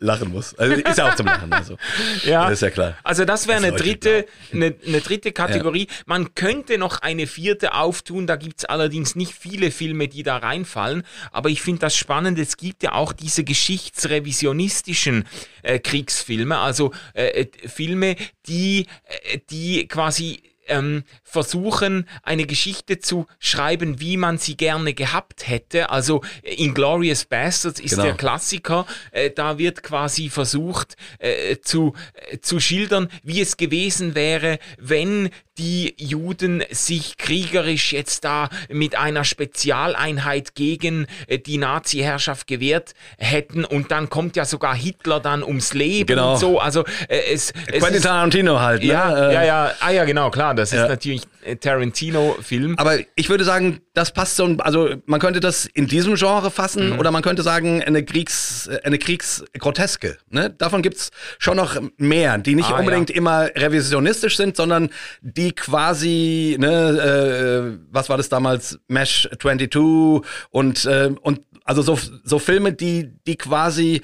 lachen muss. Also ist ja auch zum Lachen. Also. ja, das ist ja klar. Also das wäre eine dritte, eine, eine, dritte Kategorie. Ja. Man könnte noch eine vierte auftun, da gibt's allerdings nicht viele Filme, die da reinfallen. Aber ich finde das spannend, es gibt ja auch diese geschichtsrevisionistischen äh, Kriegsfilme, also äh, äh Filme, die, äh, die quasi ähm, versuchen, eine Geschichte zu schreiben, wie man sie gerne gehabt hätte. Also Inglorious Bastards ist genau. der Klassiker. Äh, da wird quasi versucht äh, zu, äh, zu schildern, wie es gewesen wäre, wenn die Juden sich kriegerisch jetzt da mit einer Spezialeinheit gegen äh, die Nazi-Herrschaft gewehrt hätten und dann kommt ja sogar Hitler dann ums Leben genau. und so. Also äh, es, es Quentin Tarantino halt. Ne? Ja, ja, ja, ah ja, genau, klar. Das ja. ist natürlich Tarantino-Film. Aber ich würde sagen, das passt so, also man könnte das in diesem Genre fassen mhm. oder man könnte sagen, eine Kriegs, eine Kriegsgroteske. Ne? Davon gibt's schon noch mehr, die nicht ah, unbedingt ja. immer revisionistisch sind, sondern die quasi, ne, äh, was war das damals, Mesh 22 und, äh, und also so, so Filme, die, die quasi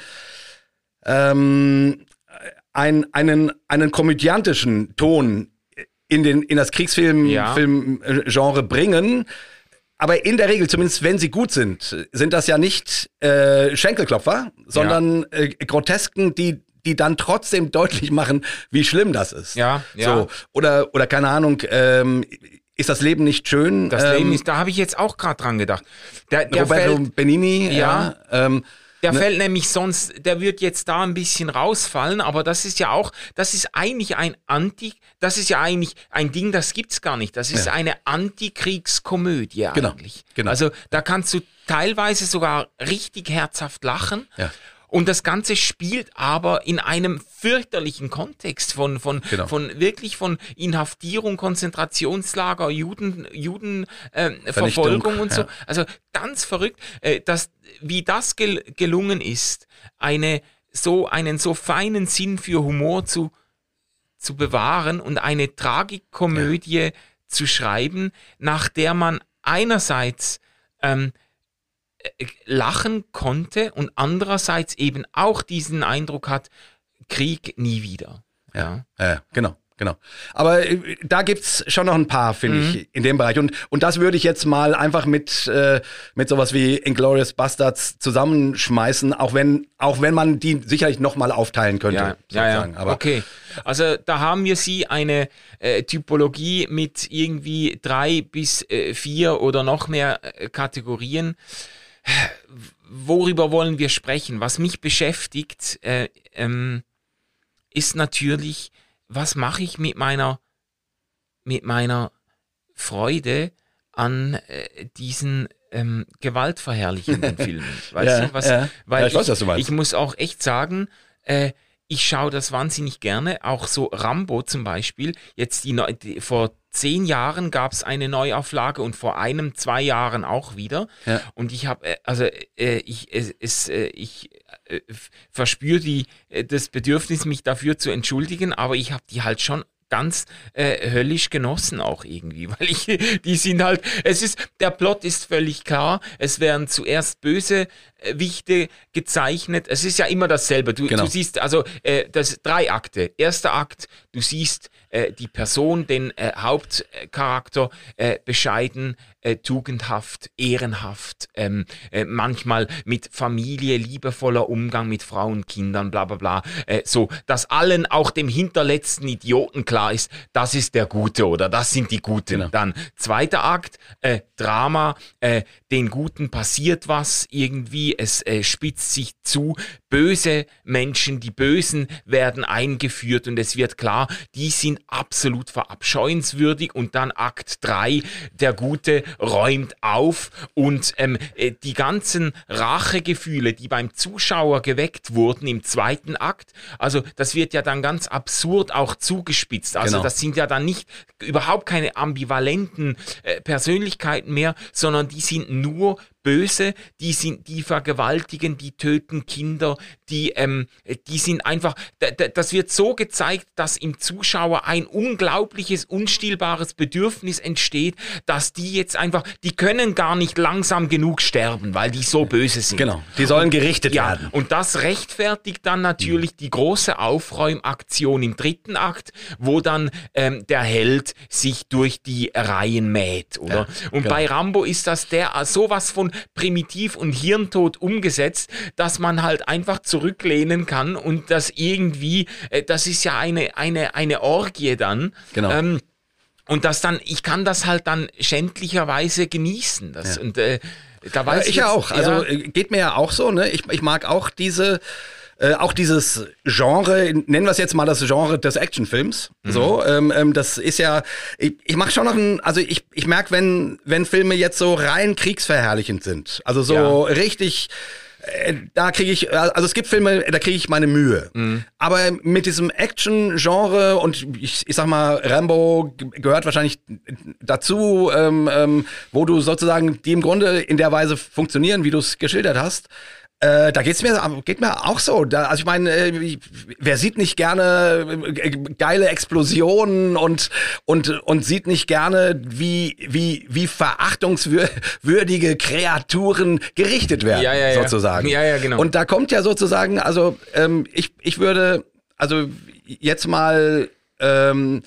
ähm, ein, einen, einen komödiantischen Ton in, den, in das Kriegsfilm-Genre ja. Film, äh, bringen. Aber in der Regel, zumindest wenn sie gut sind, sind das ja nicht äh, Schenkelklopfer, sondern ja. äh, Grotesken, die die dann trotzdem deutlich machen, wie schlimm das ist. Ja, ja. So, oder, oder keine Ahnung, ähm, ist das Leben nicht schön? Das ähm, Leben ist, da habe ich jetzt auch gerade dran gedacht. Der, der Roberto Benini, ja. ja ähm, der ne? fällt nämlich sonst, der wird jetzt da ein bisschen rausfallen, aber das ist ja auch, das ist eigentlich ein Anti, das ist ja eigentlich ein Ding, das gibt's gar nicht. Das ist ja. eine Antikriegskomödie genau, eigentlich. Genau. Also da kannst du teilweise sogar richtig herzhaft lachen. Ja. Und das Ganze spielt aber in einem fürchterlichen Kontext von, von, genau. von wirklich von Inhaftierung, Konzentrationslager, Juden, Judenverfolgung äh, und so. Ja. Also ganz verrückt, äh, dass, wie das gel gelungen ist, eine, so, einen so feinen Sinn für Humor zu, zu bewahren und eine Tragikkomödie ja. zu schreiben, nach der man einerseits ähm, äh, lachen konnte und andererseits eben auch diesen Eindruck hat, Krieg nie wieder. Ja, ja genau. Genau. Aber äh, da gibt's schon noch ein paar, finde mhm. ich, in dem Bereich. Und, und das würde ich jetzt mal einfach mit, äh, mit sowas wie Inglourious Bastards zusammenschmeißen, auch wenn, auch wenn man die sicherlich nochmal aufteilen könnte. Ja, ja, ja. Aber okay. Also da haben wir sie eine äh, Typologie mit irgendwie drei bis äh, vier oder noch mehr äh, Kategorien worüber wollen wir sprechen? Was mich beschäftigt, äh, ähm, ist natürlich, was mache ich mit meiner, mit meiner Freude an äh, diesen ähm, gewaltverherrlichenden Filmen. Weißt ja, du, was? Ja. Weil ja, ich, weiß, ich, ich, muss auch echt sagen, äh, ich schaue das wahnsinnig gerne. Auch so Rambo zum Beispiel. Jetzt die, die vor zehn Jahren gab es eine Neuauflage und vor einem, zwei Jahren auch wieder. Ja. Und ich habe, äh, also äh, ich, es, es, äh, ich äh, verspüre die, äh, das Bedürfnis, mich dafür zu entschuldigen, aber ich habe die halt schon ganz äh, höllisch genossen auch irgendwie, weil ich, die sind halt, es ist, der Plot ist völlig klar, es werden zuerst böse äh, Wichte gezeichnet, es ist ja immer dasselbe, du, genau. du siehst also äh, das drei Akte, erster Akt, du siehst äh, die Person, den äh, Hauptcharakter äh, bescheiden, äh, tugendhaft, ehrenhaft, ähm, äh, manchmal mit Familie, liebevoller Umgang mit Frauen, Kindern, bla bla bla. Äh, so, dass allen, auch dem hinterletzten Idioten klar ist, das ist der Gute oder das sind die Guten. Genau. Dann zweiter Akt, Drama, den Guten passiert was irgendwie, es spitzt sich zu, böse Menschen, die Bösen werden eingeführt und es wird klar, die sind absolut verabscheuenswürdig und dann Akt 3, der Gute räumt auf und ähm, äh, die ganzen Rachegefühle, die beim Zuschauer geweckt wurden im zweiten Akt, also das wird ja dann ganz absurd auch zugespitzt. Also genau. das sind ja dann nicht überhaupt keine ambivalenten äh, Persönlichkeiten mehr, sondern die sind nur böse, die sind, die vergewaltigen, die töten Kinder, die, ähm, die sind einfach, das wird so gezeigt, dass im Zuschauer ein unglaubliches, unstillbares Bedürfnis entsteht, dass die jetzt einfach, die können gar nicht langsam genug sterben, weil die so böse sind. Genau, die sollen gerichtet ja, werden. Und das rechtfertigt dann natürlich mhm. die große Aufräumaktion im dritten Akt, wo dann ähm, der Held sich durch die Reihen mäht, oder? Ja, und genau. bei Rambo ist das der sowas von primitiv und hirntot umgesetzt, dass man halt einfach zurücklehnen kann und das irgendwie, äh, das ist ja eine, eine, eine Orgie dann. Genau. Ähm, und das dann, ich kann das halt dann schändlicherweise genießen. Das, ja. Und äh, da weiß ja, ich, ich ja auch. Also ja, äh, geht mir ja auch so. Ne? Ich, ich mag auch diese äh, auch dieses Genre, nennen wir es jetzt mal das Genre des Actionfilms. Mhm. So, ähm, ähm, das ist ja, ich, ich mache schon noch ein, also ich, ich merke, wenn, wenn Filme jetzt so rein kriegsverherrlichend sind, also so ja. richtig äh, da kriege ich, also es gibt Filme, da kriege ich meine Mühe. Mhm. Aber mit diesem Action-Genre und ich, ich sag mal, Rambo gehört wahrscheinlich dazu, ähm, ähm, wo du sozusagen die im Grunde in der Weise funktionieren, wie du es geschildert hast. Äh, da geht's mir, geht mir auch so. Da, also ich meine, äh, wer sieht nicht gerne äh, geile Explosionen und und und sieht nicht gerne, wie wie wie verachtungswürdige Kreaturen gerichtet werden, ja, ja, sozusagen. Ja, ja, genau. Und da kommt ja sozusagen, also ähm, ich ich würde also jetzt mal ähm,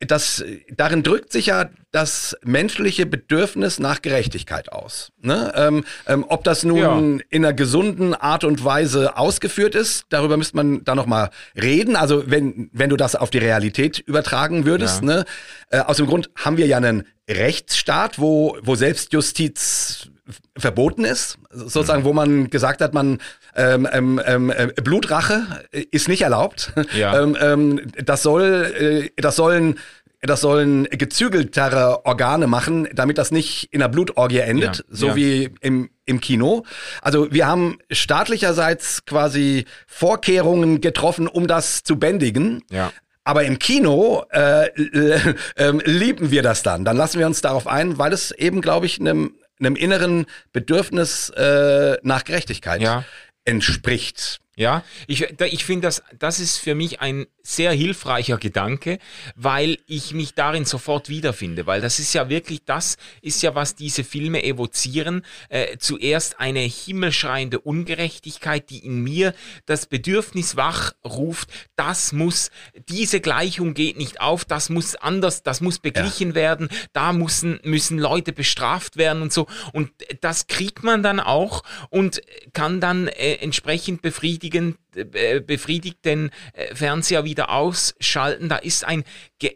das, darin drückt sich ja das menschliche Bedürfnis nach Gerechtigkeit aus. Ne? Ähm, ähm, ob das nun ja. in einer gesunden Art und Weise ausgeführt ist, darüber müsste man da noch mal reden. Also wenn, wenn du das auf die Realität übertragen würdest. Ja. Ne? Äh, aus dem Grund haben wir ja einen Rechtsstaat, wo, wo Selbstjustiz verboten ist, sozusagen, wo man gesagt hat, man ähm, ähm, ähm, äh, Blutrache ist nicht erlaubt. Ja. Ähm, ähm, das soll, äh, das sollen das sollen gezügeltere Organe machen, damit das nicht in einer Blutorgie endet, ja, so ja. wie im, im Kino. Also wir haben staatlicherseits quasi Vorkehrungen getroffen, um das zu bändigen. Ja. Aber im Kino äh, äh, äh, lieben wir das dann. Dann lassen wir uns darauf ein, weil es eben, glaube ich, einem einem inneren Bedürfnis äh, nach Gerechtigkeit ja. entspricht. Ja, ich, ich finde, das, das ist für mich ein sehr hilfreicher Gedanke, weil ich mich darin sofort wiederfinde, weil das ist ja wirklich, das ist ja, was diese Filme evozieren. Äh, zuerst eine himmelschreiende Ungerechtigkeit, die in mir das Bedürfnis wachruft, das muss, diese Gleichung geht nicht auf, das muss anders, das muss beglichen ja. werden, da müssen, müssen Leute bestraft werden und so. Und das kriegt man dann auch und kann dann äh, entsprechend befriedigen, äh, befriedigt den äh, Fernseher wieder ausschalten. Da ist ein,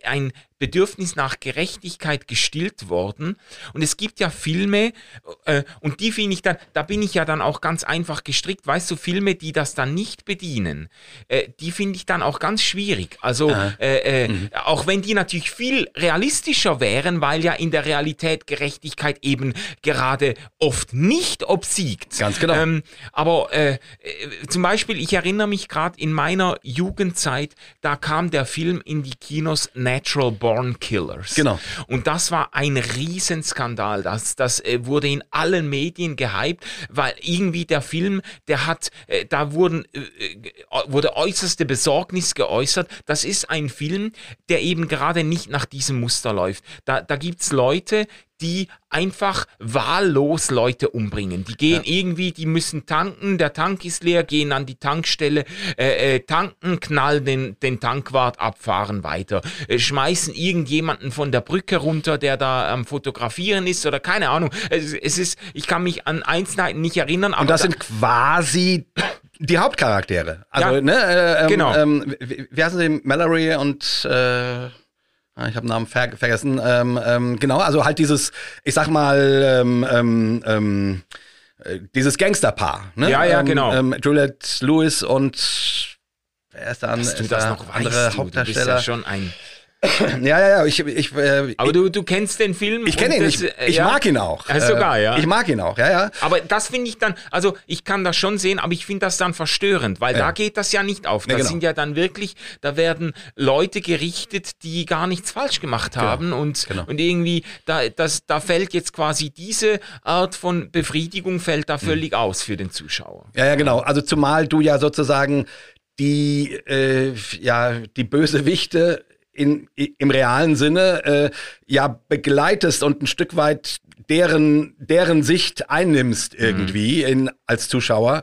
ein Bedürfnis nach Gerechtigkeit gestillt worden. Und es gibt ja Filme, äh, und die finde ich dann, da bin ich ja dann auch ganz einfach gestrickt, weißt du, Filme, die das dann nicht bedienen, äh, die finde ich dann auch ganz schwierig. Also, äh, äh, mhm. auch wenn die natürlich viel realistischer wären, weil ja in der Realität Gerechtigkeit eben gerade oft nicht obsiegt. Ganz genau. Ähm, aber äh, äh, zum Beispiel, ich erinnere mich gerade in meiner Jugendzeit, da kam der Film in die Kinos Natural Born Killers. Genau. Und das war ein Riesenskandal. Das, das äh, wurde in allen Medien gehypt, weil irgendwie der Film, der hat, äh, da wurden, äh, wurde äußerste Besorgnis geäußert. Das ist ein Film, der eben gerade nicht nach diesem Muster läuft. Da, da gibt's Leute, die einfach wahllos Leute umbringen. Die gehen ja. irgendwie, die müssen tanken, der Tank ist leer, gehen an die Tankstelle, äh, äh, tanken, knallen den, den Tankwart, abfahren weiter, äh, schmeißen irgendjemanden von der Brücke runter, der da am Fotografieren ist oder keine Ahnung. Es, es ist, ich kann mich an Einzelheiten nicht erinnern. Und das sind quasi die Hauptcharaktere. Also, ja, ne, äh, ähm, genau. Ähm, wie, wie heißen sie? Mallory und äh ich habe Namen ver vergessen. Ähm, ähm, genau, also halt dieses, ich sag mal, ähm, ähm, ähm äh, dieses Gangsterpaar. Ne? Ja, ja, genau. Ähm, Juliette Lewis und wer ist da Dass du das da noch andere weißt, du, du bist Hauptdarsteller? ja schon ein. ja, ja, ja. Ich, ich, äh, Aber du, du kennst den Film. ich kenne ihn. das, Ich, äh, ich ja. mag ihn auch. Ja, sogar, Äh, ja. Ich mag ihn auch, ja, ja. Aber das finde ich dann, also ich kann das schon sehen, aber ich finde das dann verstörend, weil Ja. da geht das ja nicht auf. Nee, Das genau. sind ja dann wirklich, da werden Leute gerichtet, die gar nichts falsch gemacht haben und, genau. und irgendwie, da, das, da fällt jetzt quasi diese Art von Befriedigung fällt da Hm. völlig aus für den Zuschauer. Ja, ja, genau. Also zumal du ja sozusagen die, äh, ja, die Bösewichte in, im realen Sinne äh, ja begleitest und ein Stück weit deren, deren Sicht einnimmst irgendwie in, als Zuschauer.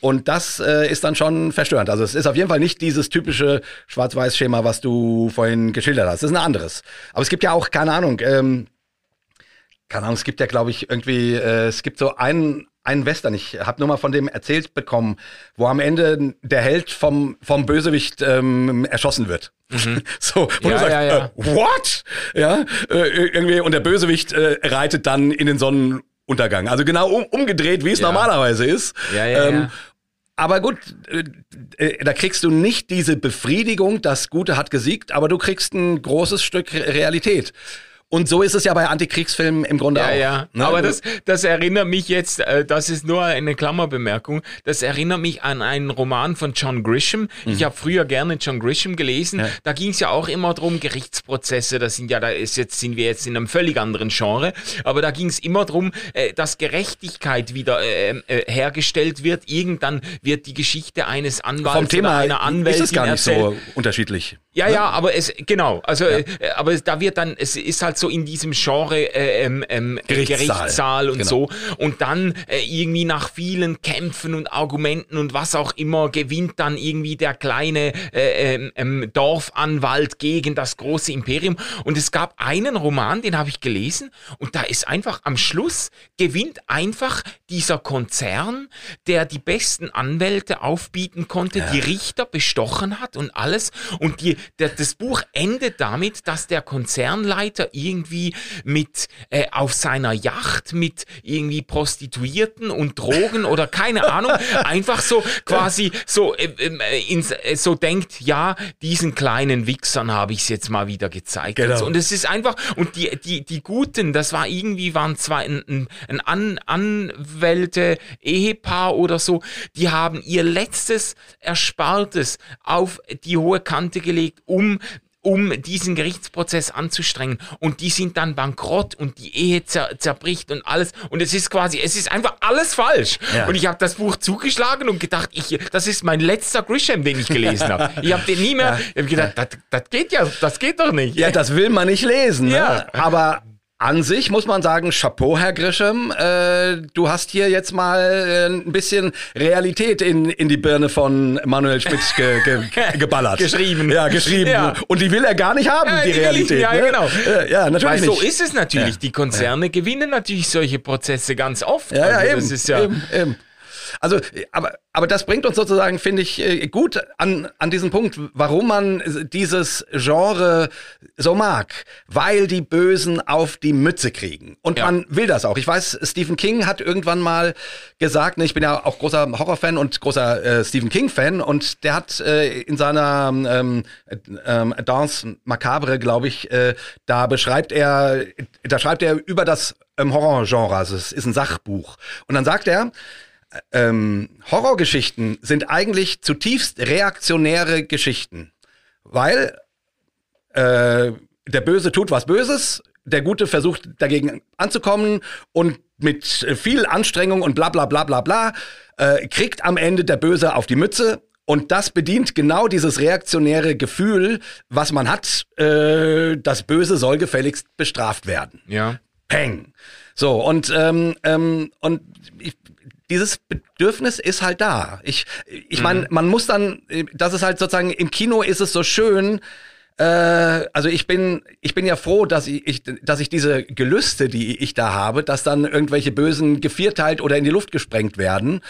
Und das äh, ist dann schon verstörend. Also es ist auf jeden Fall nicht dieses typische Schwarz-Weiß-Schema, was du vorhin geschildert hast. Es ist ein anderes. Aber es gibt ja auch, keine Ahnung, ähm, keine Ahnung, es gibt ja, glaube ich, irgendwie, äh, es gibt so einen, einen Western, ich habe nur mal von dem erzählt bekommen, wo am Ende der Held vom, vom Bösewicht ähm, erschossen wird. so, wo Mhm. Ja, du sagst, ja, ja. Äh, what? Ja, äh, irgendwie, und der Bösewicht äh, reitet dann in den Sonnenuntergang. Also genau um, umgedreht, wie es normalerweise ist. Ja, ja, ähm, ja. aber gut, äh, äh, da kriegst du nicht diese Befriedigung, das Gute hat gesiegt, aber du kriegst ein großes Stück Re- Realität. Und so ist es ja bei Antikriegsfilmen im Grunde Ja, auch. ja. ne? Aber das, das erinnert mich jetzt, äh, das ist nur eine Klammerbemerkung, das erinnert mich an einen Roman von John Grisham. Ich habe früher gerne John Grisham gelesen. Ja. Da ging es ja auch immer drum Gerichtsprozesse, das sind ja, da ist jetzt, sind wir jetzt in einem völlig anderen Genre, aber da ging es immer drum, äh, dass Gerechtigkeit wieder äh, äh, hergestellt wird. Irgendwann wird die Geschichte eines Anwalts vom Thema oder einer Anwältin ist es gar nicht erzählt. so unterschiedlich. Ja, ja, aber es, genau, also, aber da wird dann, es ist halt so in diesem Genre äh, ähm, ähm, Gerichtssaal. Gerichtssaal und Genau. so. Und dann äh, irgendwie nach vielen Kämpfen und Argumenten und was auch immer gewinnt dann irgendwie der kleine äh, ähm, ähm, Dorfanwalt gegen das große Imperium. Und es gab einen Roman, den habe ich gelesen und da ist einfach am Schluss gewinnt einfach dieser Konzern, der die besten Anwälte aufbieten konnte, die Richter bestochen hat und alles. Und die, der, das Buch endet damit, dass der Konzernleiter irgendwie mit äh, auf seiner Yacht mit irgendwie Prostituierten und Drogen oder keine Ahnung, einfach so quasi so, äh, äh, ins, äh, so denkt, ja, diesen kleinen Wichsern habe ich es jetzt mal wieder gezeigt. Genau. Und, so. und es ist einfach, und die, die, die Guten, das war irgendwie, waren zwei ein, ein, ein An, Anwälte, Ehepaar oder so, die haben ihr letztes Erspartes auf die hohe Kante gelegt, um um diesen Gerichtsprozess anzustrengen und die sind dann bankrott und die Ehe zer zerbricht und alles und es ist quasi, es ist einfach alles falsch Ja. und ich habe das Buch zugeschlagen und gedacht, ich, das ist mein letzter Grisham, den ich gelesen habe. Ich habe den nie mehr, ich habe gedacht, das, das geht ja, das geht doch nicht. Ja, das will man nicht lesen. Ne? Ja. Aber an sich muss man sagen, Chapeau, Herr Grisham. Äh, du hast hier jetzt mal äh, ein bisschen Realität in, in die Birne von Manuel Schmidt ge, ge, geballert. Geschrieben. Ja, geschrieben. Ja. Und die will er gar nicht haben, Ja, die die- Realität. ja, ne? genau. Äh, ja, natürlich Weil so ist es natürlich. Die Konzerne gewinnen natürlich solche Prozesse ganz oft. Ja, ja, Also eben. Das ist ja, eben, eben. Also, aber, aber das bringt uns sozusagen, finde ich, äh, gut an, an diesen Punkt, warum man dieses Genre so mag. Weil die Bösen auf die Mütze kriegen. Und Ja. man will das auch. Ich weiß, Stephen King hat irgendwann mal gesagt, ne, ich bin ja auch großer Horrorfan und großer äh, Stephen King-Fan, und der hat äh, in seiner ähm, ähm, Danse Macabre, glaube ich, äh, da beschreibt er, da schreibt er über das ähm, Horrorgenre, also es ist ein Sachbuch. Und dann sagt er, ähm, Horrorgeschichten sind eigentlich zutiefst reaktionäre Geschichten, weil äh, der Böse tut was Böses, der Gute versucht dagegen anzukommen und mit viel Anstrengung und bla bla bla bla bla äh, kriegt am Ende der Böse auf die Mütze. Und das bedient genau dieses reaktionäre Gefühl, was man hat, äh, das Böse soll gefälligst bestraft werden. ja. Peng. So, und, ähm, ähm, und ich, dieses Bedürfnis ist halt da. Ich, ich meine, man muss dann, das ist halt sozusagen, im Kino ist es so schön, äh, also ich bin, ich bin ja froh, dass ich, ich, dass ich diese Gelüste, die ich da habe, dass dann irgendwelche Bösen gevierteilt oder in die Luft gesprengt werden,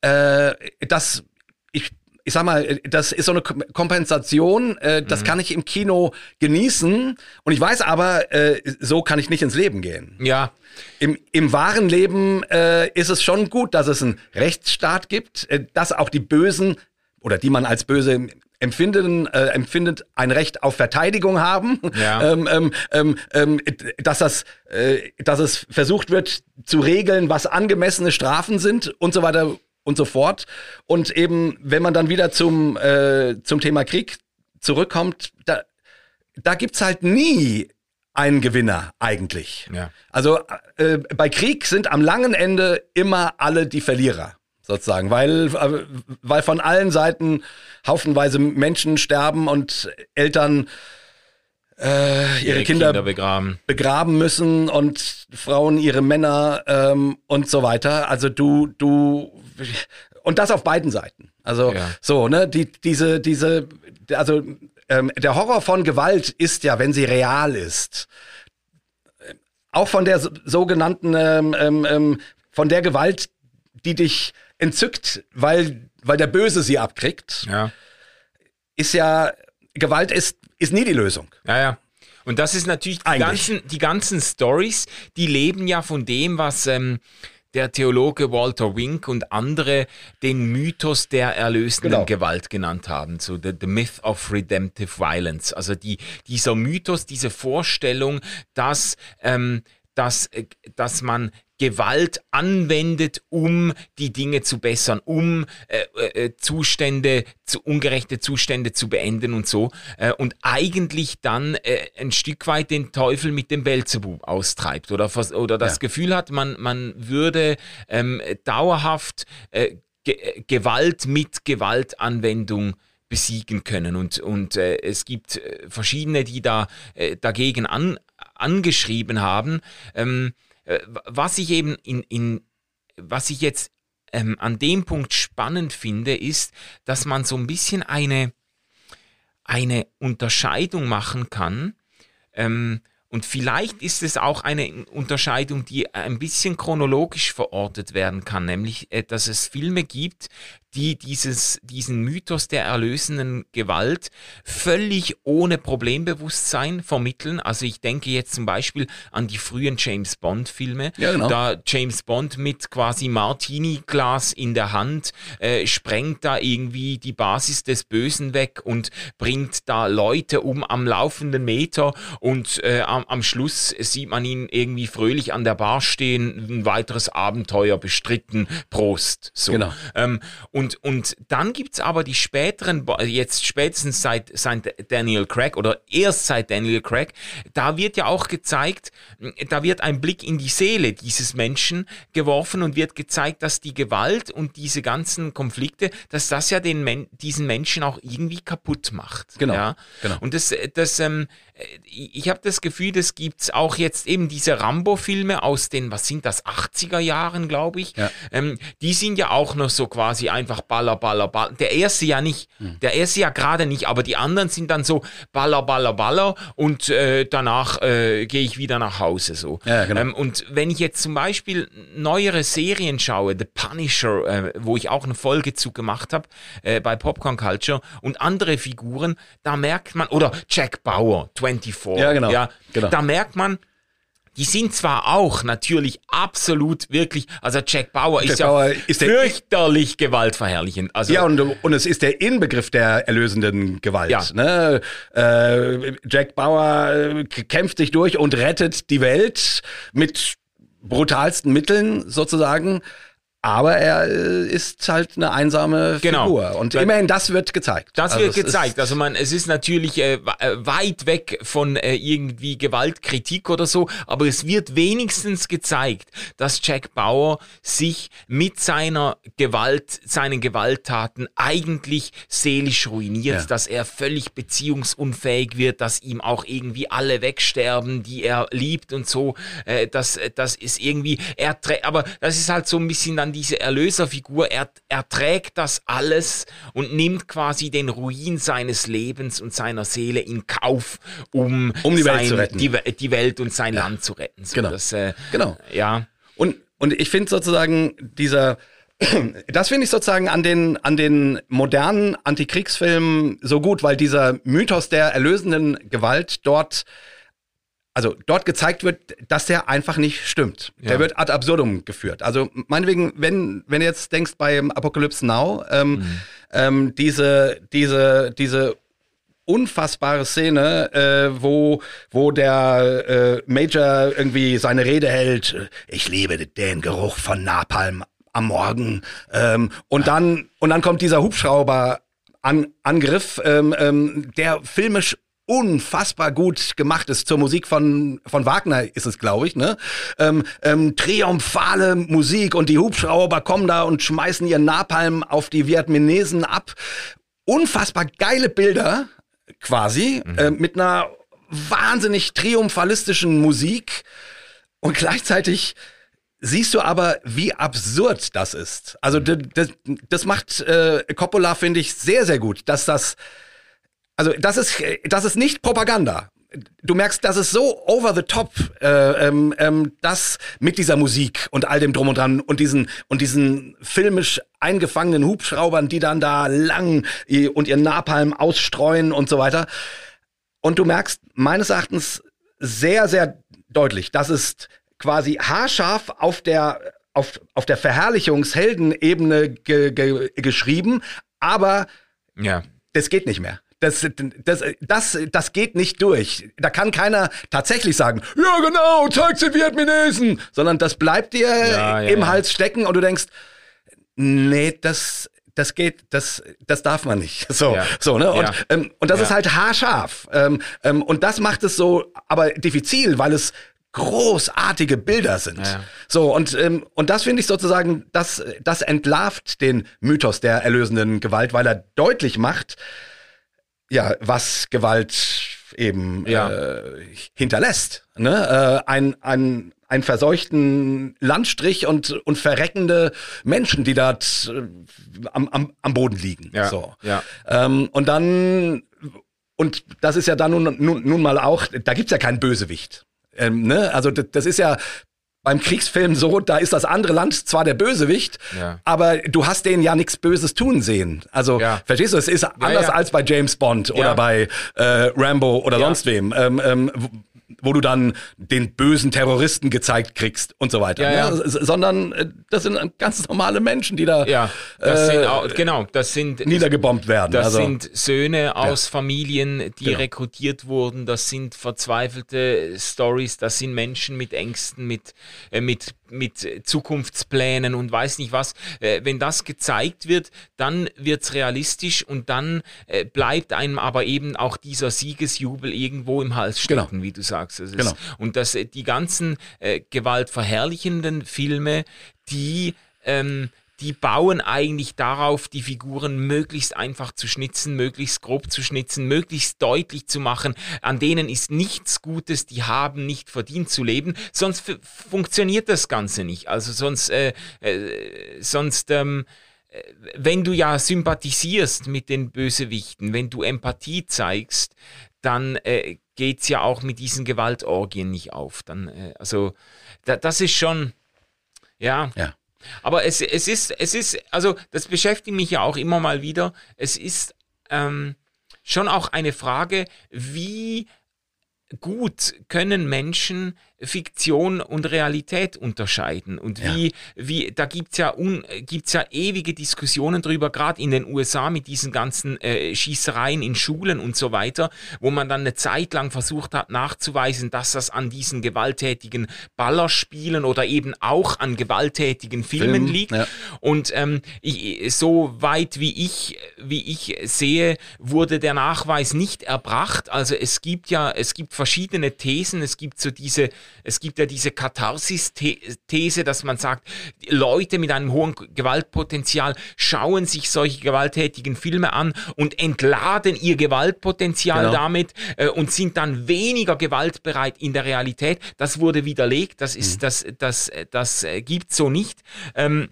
äh, dass ich ich sag mal, das ist so eine Kompensation, äh, das mhm. kann ich im Kino genießen und ich weiß aber, äh, so kann ich nicht ins Leben gehen. Ja. Im, im wahren Leben äh, ist es schon gut, dass es einen Rechtsstaat gibt, äh, dass auch die Bösen oder die man als böse empfinden, äh, empfindet, ein Recht auf Verteidigung haben, ja. ähm, ähm, ähm, ähm, dass, das, äh, dass es versucht wird zu regeln, was angemessene Strafen sind und so weiter und so fort. Und eben, wenn man dann wieder zum, äh, zum Thema Krieg zurückkommt, da, da gibt's halt nie einen Gewinner eigentlich. Ja. Also äh, bei Krieg sind am langen Ende immer alle die Verlierer sozusagen, weil, äh, weil von allen Seiten haufenweise Menschen sterben und Eltern äh, ihre, ihre Kinder, Kinder, begraben. begraben müssen und Frauen ihre Männer ähm, und so weiter. Also du, du und das auf beiden Seiten. Also ja. so, ne, die, diese, diese, also ähm, der Horror von Gewalt ist ja, wenn sie real ist, auch von der sogenannten, ähm, ähm, ähm, von der Gewalt, die dich entzückt, weil, weil der Böse sie abkriegt, ja. ist ja, Gewalt ist, ist nie die Lösung. Ja, ja. Und das ist natürlich die ganzen, die ganzen Stories, die leben ja von dem, was ähm, der Theologe Walter Wink und andere den Mythos der erlösenden genau. Gewalt genannt haben, so the, the Myth of Redemptive Violence. Also die, dieser Mythos, diese Vorstellung, dass, ähm, dass, äh, dass man Gewalt anwendet, um die Dinge zu bessern, um äh, äh, Zustände, zu, ungerechte Zustände zu beenden und so. Äh, und eigentlich dann äh, ein Stück weit den Teufel mit dem Belzebub austreibt oder, oder das ja. Gefühl hat, man, man würde ähm, dauerhaft äh, Ge Gewalt mit Gewaltanwendung besiegen können. Und, und äh, es gibt äh, verschiedene, die da äh, dagegen an, angeschrieben haben. Ähm, äh, was ich eben in, in was ich jetzt ähm, an dem Punkt spannend finde, ist, dass man so ein bisschen eine, eine Unterscheidung machen kann. Ähm, und vielleicht ist es auch eine Unterscheidung, die ein bisschen chronologisch verortet werden kann, nämlich, äh, dass es Filme gibt, die dieses, diesen Mythos der erlösenden Gewalt völlig ohne Problembewusstsein vermitteln. Also ich denke jetzt zum Beispiel an die frühen James Bond-Filme. Ja, genau. Da James Bond mit quasi Martini-Glas in der Hand äh, sprengt da irgendwie die Basis des Bösen weg und bringt da Leute um am laufenden Meter und äh, am, am Schluss sieht man ihn irgendwie fröhlich an der Bar stehen, ein weiteres Abenteuer bestritten, Prost. So. Genau. Ähm, und, und dann gibt's aber die späteren, jetzt spätestens seit, seit Daniel Craig oder erst seit Daniel Craig, da wird ja auch gezeigt, da wird ein Blick in die Seele dieses Menschen geworfen und wird gezeigt, dass die Gewalt und diese ganzen Konflikte, dass das ja den Men diesen Menschen auch irgendwie kaputt macht. Genau. Ja? genau. Und das, das ähm, ich habe das Gefühl, das gibt's auch jetzt eben diese Rambo-Filme aus den, was sind das, 80er Jahren, glaube ich. Ja. Ähm, die sind ja auch noch so quasi einfach Baller, Baller, Baller. Der erste ja nicht, mhm. der erste ja gerade nicht, aber die anderen sind dann so Baller, Baller, Baller und äh, danach äh, gehe ich wieder nach Hause so. Ja, genau. ähm, und wenn ich jetzt zum Beispiel neuere Serien schaue, The Punisher, äh, wo ich auch eine Folge zu gemacht habe äh, bei Popcorn Culture und andere Figuren, da merkt man, oder Jack Bauer, 24. Ja, genau. Ja, genau. Da merkt man, die sind zwar auch natürlich absolut wirklich, also Jack Bauer Jack ist Bauer ja ist fürchterlich gewaltverherrlichend. Also, ja, und, und es ist der Inbegriff der erlösenden Gewalt. Ja. Ne? Äh, Jack Bauer äh, kämpft sich durch und rettet die Welt mit brutalsten Mitteln sozusagen. Aber er äh, ist halt eine einsame genau. Figur. Und Weil, immerhin, das wird gezeigt. Das also wird gezeigt. Also man, es ist natürlich äh, äh, weit weg von äh, irgendwie Gewaltkritik oder so, aber es wird wenigstens gezeigt, dass Jack Bauer sich mit seiner Gewalt, seinen Gewalttaten eigentlich seelisch ruiniert, ja. dass er völlig beziehungsunfähig wird, dass ihm auch irgendwie alle wegsterben, die er liebt und so. Äh, das, das ist irgendwie, er aber das ist halt so ein bisschen dann diese Erlöserfigur, er, er trägt das alles und nimmt quasi den Ruin seines Lebens und seiner Seele in Kauf, um, um die, sein, Welt zu retten. Die, die Welt und sein ja. Land zu retten. So, genau. Das, äh, genau. Ja. Und, und ich finde sozusagen dieser, das finde ich sozusagen an den, an den modernen Antikriegsfilmen so gut, weil dieser Mythos der erlösenden Gewalt dort also dort gezeigt wird, dass der einfach nicht stimmt. Ja. Der wird ad absurdum geführt. Also meinetwegen, wenn, wenn du jetzt denkst bei Apocalypse Now, ähm, mhm. ähm, diese, diese, diese unfassbare Szene, äh, wo, wo der äh, Major irgendwie seine Rede hält, ich liebe den Geruch von Napalm am Morgen. Ähm, und dann und dann kommt dieser Hubschrauber an, Angriff, ähm, ähm, der filmisch unfassbar gut gemacht ist. Zur Musik von, von Wagner ist es, glaube ich. Ne? Ähm, ähm, triumphale Musik und die Hubschrauber kommen da und schmeißen ihren Napalm auf die Vietnamesen ab. Unfassbar geile Bilder quasi mhm. äh, mit einer wahnsinnig triumphalistischen Musik und gleichzeitig siehst du aber, wie absurd das ist. Also das, das macht äh, Coppola, finde ich, sehr, sehr gut, dass das also das ist, das ist nicht Propaganda. Du merkst, das ist so over the top, äh, ähm, ähm, das mit dieser Musik und all dem drum und dran und diesen und diesen filmisch eingefangenen Hubschraubern, die dann da lang und ihren Napalm ausstreuen und so weiter. Und du merkst meines Erachtens sehr, sehr deutlich, das ist quasi haarscharf auf der auf, auf der Verherrlichungsheldenebene ge, ge, geschrieben, aber ja. das geht nicht mehr. Das, das, das, das geht nicht durch. Da kann keiner tatsächlich sagen, ja genau, zeig den Vietminesen, sondern das bleibt dir ja, ja, im ja. Hals stecken und du denkst, nee, das, das geht, das, das darf man nicht. So, ja. so, ne? Und, ja. ähm, und das ja. ist halt haarscharf. Ähm, ähm, und das macht es so, aber diffizil, weil es großartige Bilder sind. So, und, ähm, und das finde ich sozusagen, das, das entlarvt den Mythos der erlösenden Gewalt, weil er deutlich macht, ja, was Gewalt eben ja. äh, hinterlässt. Ne? Äh, ein, ein, einen verseuchten Landstrich und, und verreckende Menschen, die dort äh, am, am, am Boden liegen. Ja. So. Ja. Ähm, und dann, und das ist ja dann nun, nun, nun mal auch, da gibt's ja keinen Bösewicht. Ähm, ne? Also das, das ist ja beim Kriegsfilm so, da ist das andere Land zwar der Bösewicht, ja. aber du hast denen ja nichts Böses tun sehen. Also, ja. verstehst du, es ist anders ja, als bei James Bond oder bei äh, Rambo oder sonst wem. Ähm, ähm, wo du dann den bösen Terroristen gezeigt kriegst und so weiter. Ja, ne? ja. Sondern äh, das sind ganz normale Menschen, die da ja, das äh, sind auch, genau, das sind niedergebombt werden. Das also, sind Söhne aus. Familien, die genau. rekrutiert wurden. Das sind verzweifelte Stories. Das sind Menschen mit Ängsten, mit äh, mit mit Zukunftsplänen und weiß nicht was. Äh, wenn das gezeigt wird, dann wird's realistisch und dann äh, bleibt einem aber eben auch dieser Siegesjubel irgendwo im Hals stecken, genau. wie du sagst. Das genau. und dass äh, die ganzen äh, gewaltverherrlichenden Filme, die ähm, die bauen eigentlich darauf, die Figuren möglichst einfach zu schnitzen, möglichst grob zu schnitzen, möglichst deutlich zu machen. An denen ist nichts Gutes, die haben nicht verdient zu leben, sonst funktioniert das Ganze nicht. Also sonst, äh, äh, sonst, ähm, äh, wenn du ja sympathisierst mit den Bösewichten, wenn du Empathie zeigst, dann äh, geht's ja auch mit diesen Gewaltorgien nicht auf. Dann, äh, also da, das ist schon, ja. ja. Aber es, es ist, es ist, also das beschäftigt mich ja auch immer mal wieder. Es ist ähm, schon auch eine Frage, wie gut können Menschen Fiktion und Realität unterscheiden. Und wie, ja. wie da gibt's ja, un, gibt's ja ewige Diskussionen drüber, gerade in den USA mit diesen ganzen äh, Schießereien in Schulen und so weiter, wo man dann eine Zeit lang versucht hat nachzuweisen, dass das an diesen gewalttätigen Ballerspielen oder eben auch an gewalttätigen Filmen Film, liegt. Ja. Und ähm, ich, so weit wie ich, wie ich sehe, wurde der Nachweis nicht erbracht. Also es gibt ja, es gibt verschiedene Thesen, es gibt so diese es gibt ja diese Katharsis-These, dass man sagt, Leute mit einem hohen Gewaltpotenzial schauen sich solche gewalttätigen Filme an und entladen ihr Gewaltpotenzial genau. damit äh, und sind dann weniger gewaltbereit in der Realität. Das wurde widerlegt, das ist, mhm. das, das, das, das äh, gibt so nicht. Ähm,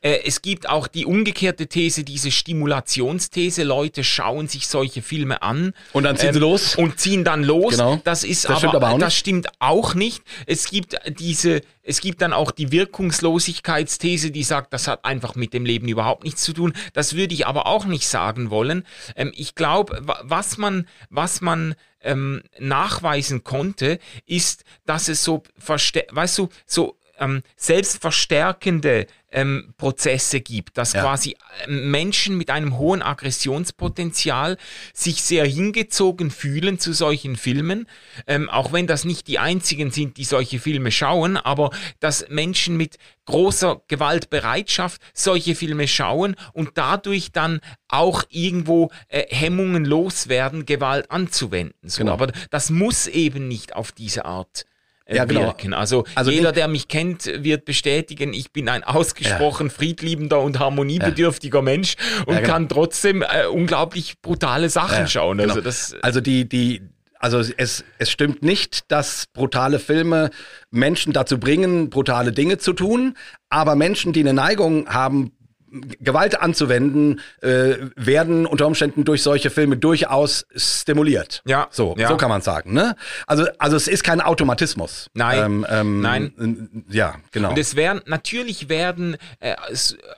äh, es gibt auch die umgekehrte These, diese Stimulationsthese. Leute schauen sich solche Filme an. Und dann ziehen sie los. Und ziehen dann los. Genau. Das ist Das aber, stimmt aber auch das nicht. stimmt auch nicht. Es gibt diese, es gibt dann auch die Wirkungslosigkeitsthese, die sagt, das hat einfach mit dem Leben überhaupt nichts zu tun. Das würde ich aber auch nicht sagen wollen. Ähm, ich glaube, wa- was man, was man ähm, nachweisen konnte, ist, dass es so, weißt du, so ähm, selbstverstärkende ähm, Prozesse gibt, dass Ja. quasi ähm, Menschen mit einem hohen Aggressionspotenzial sich sehr hingezogen fühlen zu solchen Filmen, ähm, auch wenn das nicht die einzigen sind, die solche Filme schauen, aber dass Menschen mit großer Gewaltbereitschaft solche Filme schauen und dadurch dann auch irgendwo äh, Hemmungen loswerden, Gewalt anzuwenden. So. Genau. Aber das muss eben nicht auf diese Art äh, Ja, genau. wirken. Also, Also jeder, der mich kennt, wird bestätigen, ich bin ein ausgesprochen friedliebender und harmoniebedürftiger Mensch und Ja, genau. kann trotzdem äh, unglaublich brutale Sachen Ja, schauen. genau. Also das, Also die, die, also es, es stimmt nicht, dass brutale Filme Menschen dazu bringen, brutale Dinge zu tun, aber Menschen, die eine Neigung haben, Gewalt anzuwenden, äh, werden unter Umständen durch solche Filme durchaus stimuliert. Ja, So, ja. so kann man sagen. Ne? Also, also es ist kein Automatismus. Nein, Ähm, ähm, nein. Ja, genau. Und es werden, natürlich werden äh,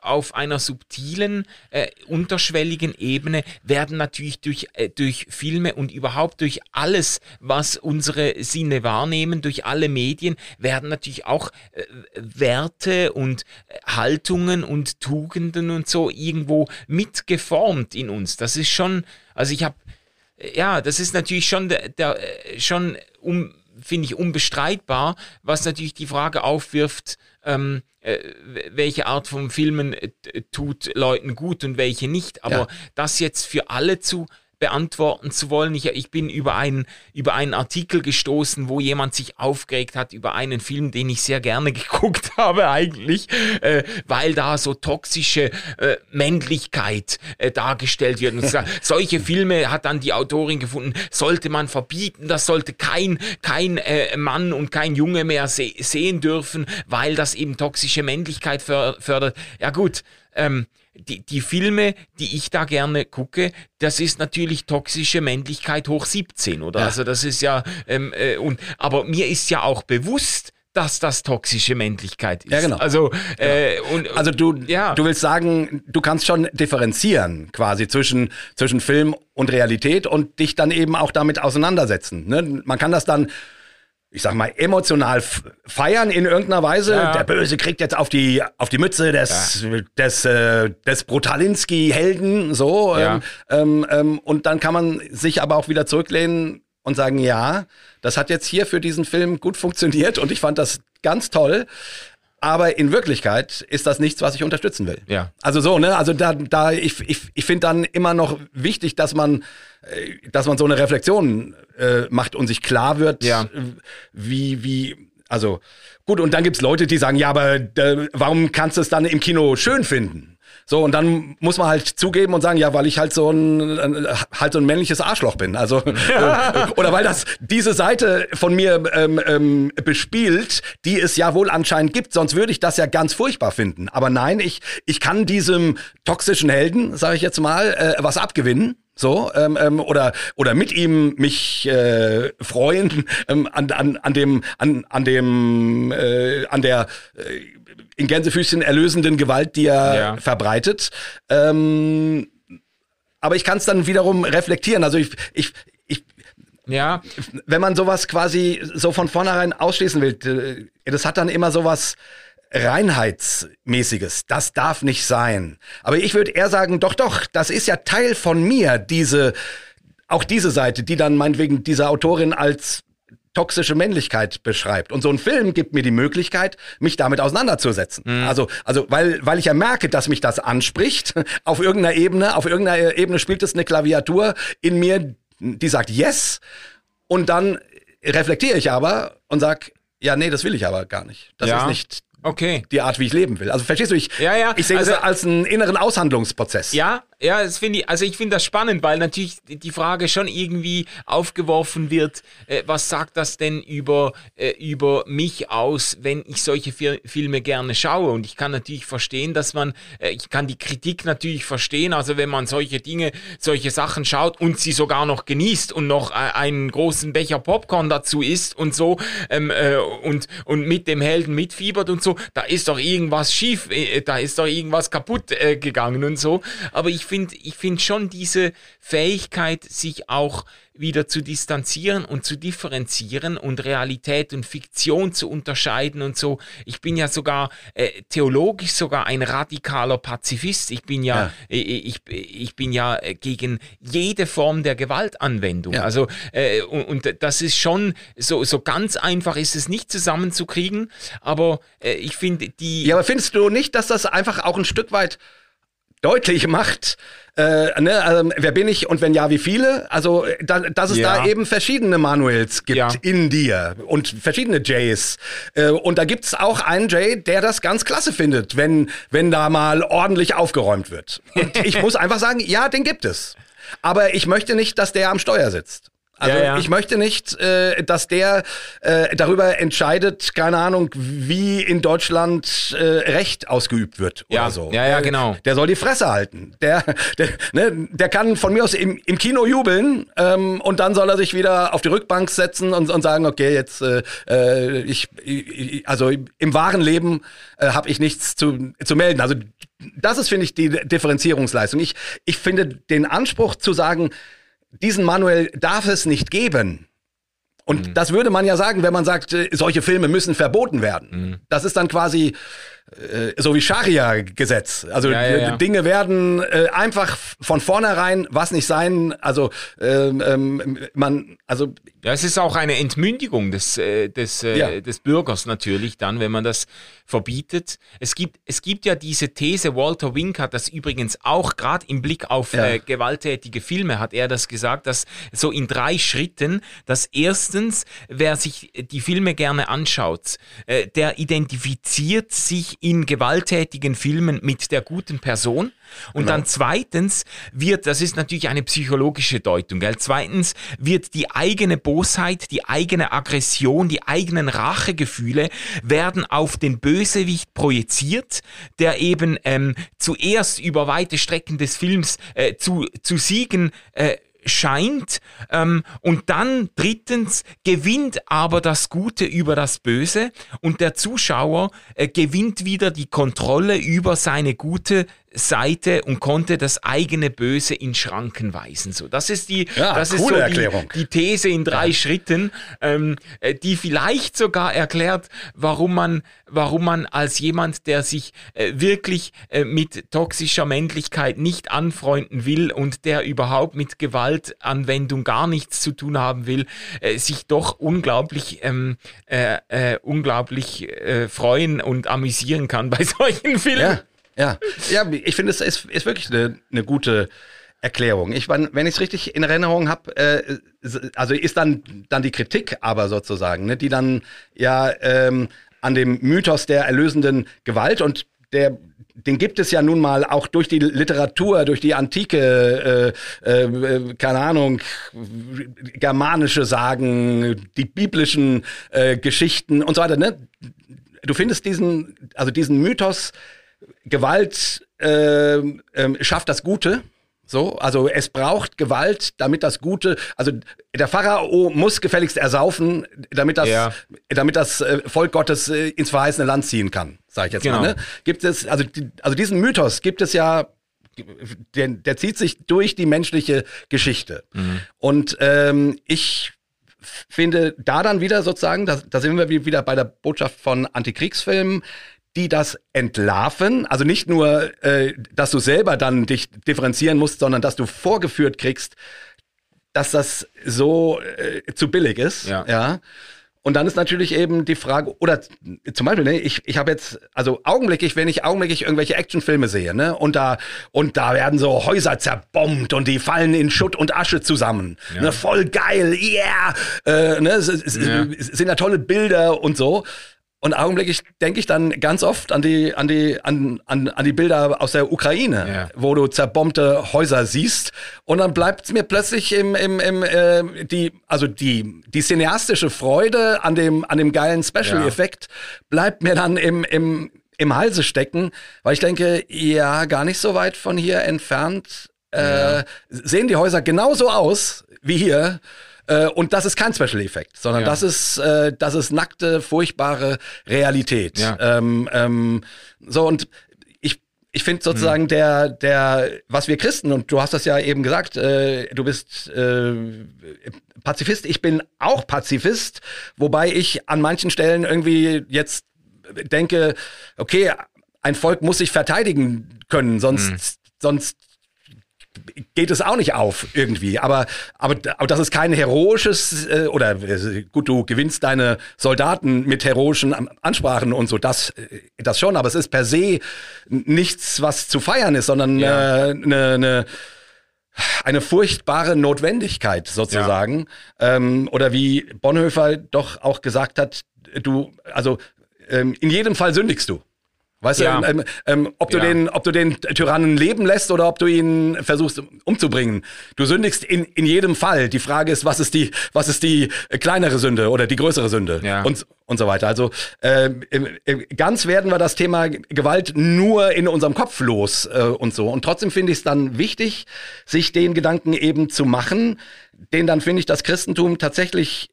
auf einer subtilen, äh, unterschwelligen Ebene, werden natürlich durch, äh, durch Filme und überhaupt durch alles, was unsere Sinne wahrnehmen, durch alle Medien, werden natürlich auch äh, Werte und äh, Haltungen und Tugenden und so irgendwo mitgeformt in uns. Das ist schon, also ich habe ja, das ist natürlich schon der, der schon um finde ich unbestreitbar, was natürlich die Frage aufwirft, ähm, äh, welche Art von Filmen äh, tut Leuten gut und welche nicht. Aber Ja. das jetzt für alle zu beantworten zu wollen. Ich, ich bin über einen, über einen Artikel gestoßen, wo jemand sich aufgeregt hat über einen Film, den ich sehr gerne geguckt habe eigentlich, äh, weil da so toxische äh, Männlichkeit äh, dargestellt wird. Und so- solche Filme hat dann die Autorin gefunden, sollte man verbieten, das sollte kein, kein äh, Mann und kein Junge mehr se sehen dürfen, weil das eben toxische Männlichkeit för fördert. Ja gut, ähm, die, die Filme, die ich da gerne gucke, das ist natürlich toxische Männlichkeit hoch 17, oder? Ja. Also das ist ja, ähm, äh, und, aber mir ist ja auch bewusst, dass das toxische Männlichkeit ist. Ja, genau. Also, äh, und, Also du, Ja. du willst sagen, du kannst schon differenzieren quasi zwischen, zwischen Film und Realität und dich dann eben auch damit auseinandersetzen. Ne? Man kann das dann, ich sag mal, emotional feiern in irgendeiner Weise. Ja. Der Böse kriegt jetzt auf die, auf die Mütze des, des, äh, des Brutalinski-Helden, so. Ja. Ähm, ähm, ähm, und dann kann man sich aber auch wieder zurücklehnen und sagen, ja, das hat jetzt hier für diesen Film gut funktioniert und ich fand das ganz toll. Aber in Wirklichkeit ist das nichts, was ich unterstützen will. Ja. Also so, ne? Also da, da ich, ich, ich finde dann immer noch wichtig, dass man, äh, dass man so eine Reflexion äh, macht und sich klar wird, Ja. äh, wie, wie, also gut, und dann gibt's Leute, die sagen, ja, aber äh, warum kannst du es dann im Kino schön finden? So, und dann muss man halt zugeben und sagen, ja, weil ich halt so ein, halt so ein männliches Arschloch bin. Also, äh, oder weil das diese Seite von mir ähm, ähm, bespielt, die es ja wohl anscheinend gibt, sonst würde ich das ja ganz furchtbar finden. Aber nein, ich, ich kann diesem toxischen Helden, sage ich jetzt mal, äh, was abgewinnen. So, ähm, ähm, oder, oder mit ihm mich äh, freuen ähm, an, an, an dem, an, an dem, äh, an der äh, in Gänsefüßchen erlösenden Gewalt, die er Ja. verbreitet. Ähm, aber ich kann es dann wiederum reflektieren. Also ich, ich, ich, ja, wenn man sowas quasi so von vornherein ausschließen will, äh, das hat dann immer sowas Reinheitsmäßiges. Das darf nicht sein. Aber ich würde eher sagen, doch, doch, das ist ja Teil von mir, diese, auch diese Seite, die dann meinetwegen diese Autorin als toxische Männlichkeit beschreibt. Und so ein Film gibt mir die Möglichkeit, mich damit auseinanderzusetzen. Also, also, weil, weil ich ja merke, dass mich das anspricht, auf irgendeiner Ebene, auf irgendeiner Ebene spielt es eine Klaviatur in mir, die sagt Yes. Und dann reflektiere ich aber und sag, ja, nee, das will ich aber gar nicht. Das Ja. ist nicht okay. die Art, wie ich leben will. Also verstehst du, ich, Ja, ja, ich sehe also- das als einen inneren Aushandlungsprozess. Ja, ja, das finde ich, also ich finde das spannend, weil natürlich die Frage schon irgendwie aufgeworfen wird, äh, was sagt das denn über, äh, über mich aus, wenn ich solche Fi Filme gerne schaue? Und ich kann natürlich verstehen, dass man, äh, ich kann die Kritik natürlich verstehen, also wenn man solche Dinge, solche Sachen schaut und sie sogar noch genießt und noch äh, einen großen Becher Popcorn dazu isst und so ähm, äh, und, und mit dem Helden mitfiebert und so, da ist doch irgendwas schief, äh, da ist doch irgendwas kaputt gegangen und so. Aber ich finde ich finde schon diese Fähigkeit, sich auch wieder zu distanzieren und zu differenzieren und Realität und Fiktion zu unterscheiden und so. Ich bin ja sogar äh, theologisch sogar ein radikaler Pazifist. Ich bin ja, ja. Äh, ich, ich bin ja gegen jede Form der Gewaltanwendung. Ja. Also äh, und, und, das ist schon so so ganz einfach ist es nicht zusammenzukriegen. Aber äh, ich finde die. Ja, aber findest du nicht, dass das einfach auch ein Stück weit deutlich macht, äh, ne, also, wer bin ich und wenn ja, wie viele? Also, da, dass es ja. da eben verschiedene Manuels gibt ja. in dir und verschiedene Jays. Äh, und da gibt's auch einen Jay, der das ganz klasse findet, wenn, wenn da mal ordentlich aufgeräumt wird. Und ich muss einfach sagen, ja, den gibt es. Aber ich möchte nicht, dass der am Steuer sitzt. Also ja, ja. ich möchte nicht, äh, dass der äh, darüber entscheidet, keine Ahnung, wie in Deutschland äh, Recht ausgeübt wird ja. oder so. Ja, ja, genau. Der soll die Fresse halten. Der, der, ne, der kann von mir aus im, im Kino jubeln ähm, und dann soll er sich wieder auf die Rückbank setzen und, und sagen, okay, jetzt äh, äh ich, ich, also im wahren Leben äh, habe ich nichts zu, zu melden. Also das ist, finde ich, die Differenzierungsleistung. Ich, ich finde den Anspruch zu sagen, diesen Manuel darf es nicht geben. Und mhm. das würde man ja sagen, wenn man sagt, äh, solche Filme müssen verboten werden. Mhm. Das ist dann quasi so wie Scharia-Gesetz. Also ja, ja, ja. Dinge werden äh, einfach von vornherein was nicht sein. Also ähm, ähm, man, also ja, es ist auch eine Entmündigung des, äh, des, äh, des Bürgers natürlich dann, wenn man das verbietet. Es gibt, es gibt ja diese These, Walter Wink hat das übrigens auch gerade im Blick auf äh, gewalttätige Filme, hat er das gesagt, dass so in drei Schritten, dass erstens, wer sich die Filme gerne anschaut, äh, der identifiziert sich in gewalttätigen Filmen mit der guten Person. Und genau. dann zweitens wird, das ist natürlich eine psychologische Deutung, gell? zweitens wird die eigene Bosheit, die eigene Aggression, die eigenen Rachegefühle werden auf den Bösewicht projiziert, der eben ähm, zuerst über weite Strecken des Films äh, zu, zu siegen äh, scheint. Ähm, und dann drittens gewinnt aber das Gute über das Böse und der Zuschauer äh, gewinnt wieder die Kontrolle über seine gute Seite und konnte das eigene Böse in Schranken weisen. So, das ist die, ja, das ist so die, die, These in drei ja. Schritten, ähm, äh, die vielleicht sogar erklärt, warum man, warum man als jemand, der sich äh, wirklich äh, mit toxischer Männlichkeit nicht anfreunden will und der überhaupt mit Gewaltanwendung gar nichts zu tun haben will, äh, sich doch unglaublich, ähm, äh, äh, unglaublich freuen und amüsieren kann bei solchen Filmen. Ja. Ja, ja ich finde, es ist, ist wirklich eine, eine gute Erklärung. Ich, wenn ich es richtig in Erinnerung habe, äh, also ist dann, dann die Kritik aber sozusagen, ne, die dann ja ähm, an dem Mythos der erlösenden Gewalt und der den gibt es ja nun mal auch durch die Literatur, durch die antike, äh, äh, keine Ahnung, germanische Sagen, die biblischen äh, Geschichten und so weiter. Ne? Du findest diesen, also diesen Mythos Gewalt äh, äh, schafft das Gute. So, also es braucht Gewalt, damit das Gute, also der Pharao muss gefälligst ersaufen, damit das, ja. damit das äh, Volk Gottes äh, ins verheißene Land ziehen kann, sage ich jetzt genau. mal. Ne? Gibt es, also, also diesen Mythos gibt es ja, der, der zieht sich durch die menschliche Geschichte. Mhm. Und ähm, ich finde da dann wieder sozusagen, da, da sind wir wieder bei der Botschaft von Antikriegsfilmen, die das entlarven. Also nicht nur, äh, dass du selber dann dich differenzieren musst, sondern dass du vorgeführt kriegst, dass das so äh, zu billig ist. Ja. ja. Und dann ist natürlich eben die Frage, oder zum Beispiel, ne, ich, ich habe jetzt, also augenblicklich, wenn ich augenblicklich irgendwelche Actionfilme sehe, ne, und da, und da werden so Häuser zerbombt und die fallen in Schutt und Asche zusammen. Ja. Ne, voll geil, yeah! Äh, ne, es, es, ja. es sind ja tolle Bilder und so. Und augenblicklich denke ich dann ganz oft an die, an die, an, an, an die Bilder aus der Ukraine, Ja. wo du zerbombte Häuser siehst. Und dann bleibt mir plötzlich im, im, im, äh, die, also die, die cineastische Freude an dem, an dem geilen Special-Effekt bleibt mir dann im, im, im Halse stecken, weil ich denke, ja, gar nicht so weit von hier entfernt äh, sehen die Häuser genauso aus wie hier. Äh, und das ist kein Special Effekt, sondern Ja. das ist äh, das ist nackte, furchtbare Realität. Ja. Ähm, ähm, so und ich ich finde sozusagen der der was wir Christen und du hast das ja eben gesagt, äh, du bist äh, Pazifist. Ich bin auch Pazifist, wobei ich an manchen Stellen irgendwie jetzt denke, okay, ein Volk muss sich verteidigen können, sonst sonst geht es auch nicht auf irgendwie. Aber, aber, aber das ist kein heroisches, äh, oder äh, gut, du gewinnst deine Soldaten mit heroischen Ansprachen und so, das, äh, das schon, aber es ist per se nichts, was zu feiern ist, sondern eine Ja. äh, ne, ne, eine furchtbare Notwendigkeit sozusagen. Ähm, oder wie Bonhoeffer doch auch gesagt hat, du, also ähm, in jedem Fall sündigst du. Weißt Ja. du, ähm, ähm, ob, du Ja. den, ob du den Tyrannen leben lässt oder ob du ihn versuchst umzubringen. Du sündigst in, in jedem Fall. Die Frage ist, was ist die, was ist die äh, kleinere Sünde oder die größere Sünde Ja. und, und so weiter. Also ähm, äh, ganz werden wir das Thema Gewalt nur in unserem Kopf los äh, und so. Und trotzdem finde ich es dann wichtig, sich den Gedanken eben zu machen, den dann finde ich das Christentum tatsächlich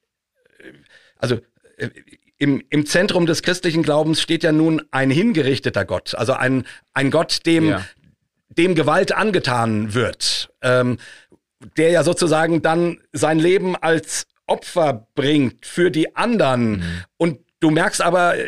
also äh, im, im Zentrum des christlichen Glaubens steht ja nun ein hingerichteter Gott, also ein, ein Gott, dem, Ja. dem Gewalt angetan wird, ähm, der ja sozusagen dann sein Leben als Opfer bringt für die anderen. Und du merkst aber, äh,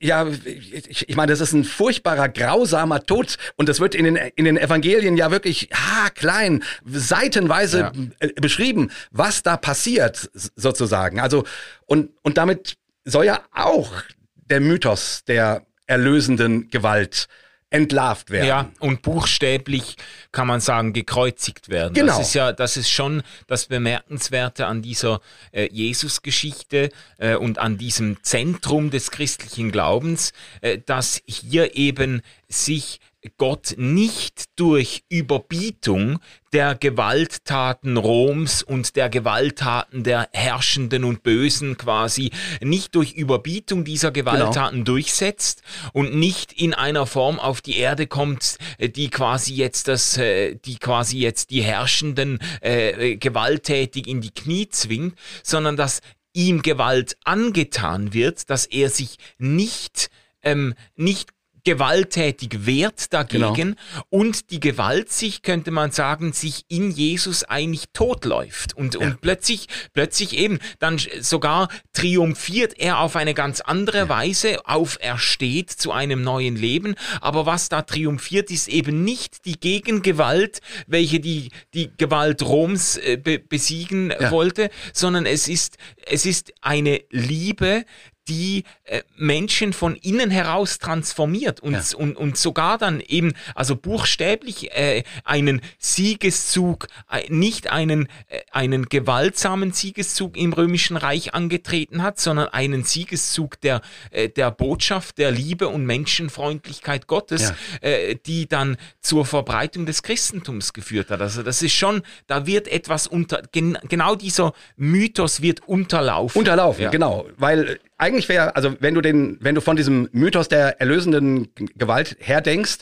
ja, ich, ich meine, das ist ein furchtbarer, grausamer Tod. Und das wird in den, in den Evangelien ja wirklich ha, klein, seitenweise Ja. äh, beschrieben, was da passiert, sozusagen. Also, und, und damit soll ja auch der Mythos der erlösenden Gewalt entlarvt werden. Ja, und buchstäblich kann man sagen, gekreuzigt werden. Genau. Das ist ja, das ist schon das Bemerkenswerte an dieser äh, Jesus-Geschichte äh, und an diesem Zentrum des christlichen Glaubens, äh, dass hier eben sich Gott nicht durch Überbietung der Gewalttaten Roms und der Gewalttaten der Herrschenden und Bösen quasi nicht durch Überbietung dieser Gewalttaten durchsetzt und nicht in einer Form auf die Erde kommt, äh, die quasi jetzt das, äh, die quasi jetzt die Herrschenden äh, gewalttätig in die Knie zwingt, sondern dass ihm Gewalt angetan wird, dass er sich nicht ähm, nicht gewalttätig wehrt dagegen und die Gewalt sich, könnte man sagen, sich in Jesus eigentlich totläuft und, und plötzlich, plötzlich eben dann sogar triumphiert er auf eine ganz andere Weise, aufersteht zu einem neuen Leben. Aber was da triumphiert, ist eben nicht die Gegengewalt, welche die, die Gewalt Roms äh, be besiegen Ja. wollte, sondern es ist, es ist eine Liebe, die äh, Menschen von innen heraus transformiert und, Ja. und, und sogar dann eben, also buchstäblich äh, einen Siegeszug, äh, nicht einen, äh, einen gewaltsamen Siegeszug im Römischen Reich angetreten hat, sondern einen Siegeszug der, äh, der Botschaft, der Liebe und Menschenfreundlichkeit Gottes, äh, die dann zur Verbreitung des Christentums geführt hat. Also das ist schon, da wird etwas unter, gen, genau dieser Mythos wird unterlaufen. Unterlaufen, Ja. genau. Weil eigentlich wäre, also wenn du den, wenn du von diesem Mythos der erlösenden Gewalt her denkst,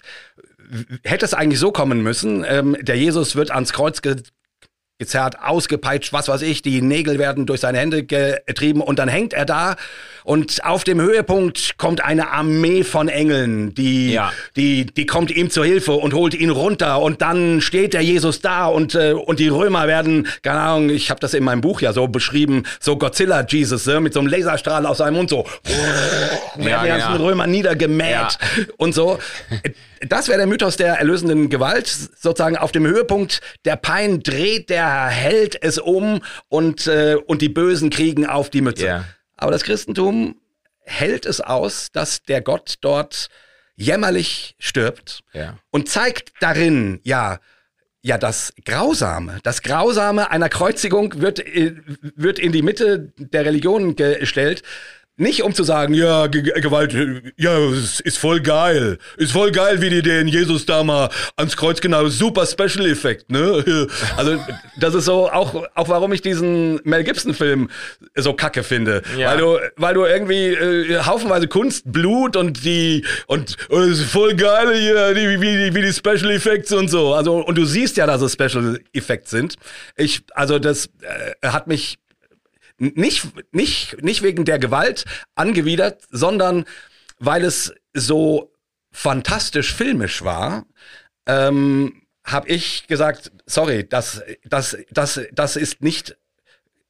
w- hätte es eigentlich so kommen müssen, ähm, der Jesus wird ans Kreuz ge gezerrt, ausgepeitscht, was weiß ich, die Nägel werden durch seine Hände getrieben und dann hängt er da und auf dem Höhepunkt kommt eine Armee von Engeln, die, Ja. die, die kommt ihm zur Hilfe und holt ihn runter und dann steht der Jesus da und, äh, und die Römer werden, keine Ahnung, ich habe das in meinem Buch ja so beschrieben, so Godzilla Jesus, äh, mit so einem Laserstrahl aus seinem Mund so, werden die ganzen genau. Römer niedergemäht Ja. und so. Das wäre der Mythos der erlösenden Gewalt. Sozusagen auf dem Höhepunkt der Pein dreht der Held es um und, äh, und die Bösen kriegen auf die Mütze. Ja. Aber das Christentum hält es aus, dass der Gott dort jämmerlich stirbt Ja. und zeigt darin, ja, ja, das Grausame, das Grausame einer Kreuzigung wird, äh, wird in die Mitte der Religion gestellt. Nicht um zu sagen, ja, Ge Gewalt, ja, ist, voll geil. Ist voll geil, wie die den Jesus da mal ans Kreuz genau, super Special Effekt, ne? Also, das ist so auch, auch warum ich diesen Mel Gibson Film so kacke finde. Ja. Weil du, weil du irgendwie äh, haufenweise Kunst, Blut und die, und, und ist voll geil hier, die, wie, wie die Special Effects und so. Also, und du siehst ja, dass es Special Effects sind. Ich, also, das äh, hat mich nicht, nicht, nicht wegen der Gewalt angewidert, sondern weil es so fantastisch filmisch war, ähm, habe ich gesagt, sorry, das, das, das, das ist nicht,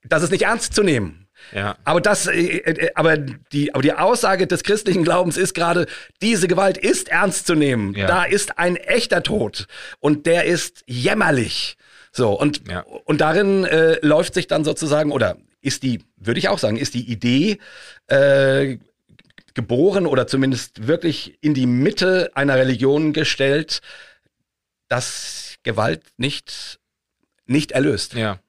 das ist nicht ernst zu nehmen. Ja. Aber das, äh, äh, aber die, aber die Aussage des christlichen Glaubens ist gerade, diese Gewalt ist ernst zu nehmen. Ja. Da ist ein echter Tod und der ist jämmerlich. So und ja. und darin äh, läuft sich dann sozusagen oder ist die, würde ich auch sagen, ist die Idee äh, geboren oder zumindest wirklich in die Mitte einer Religion gestellt, dass Gewalt nicht, nicht erlöst. Ja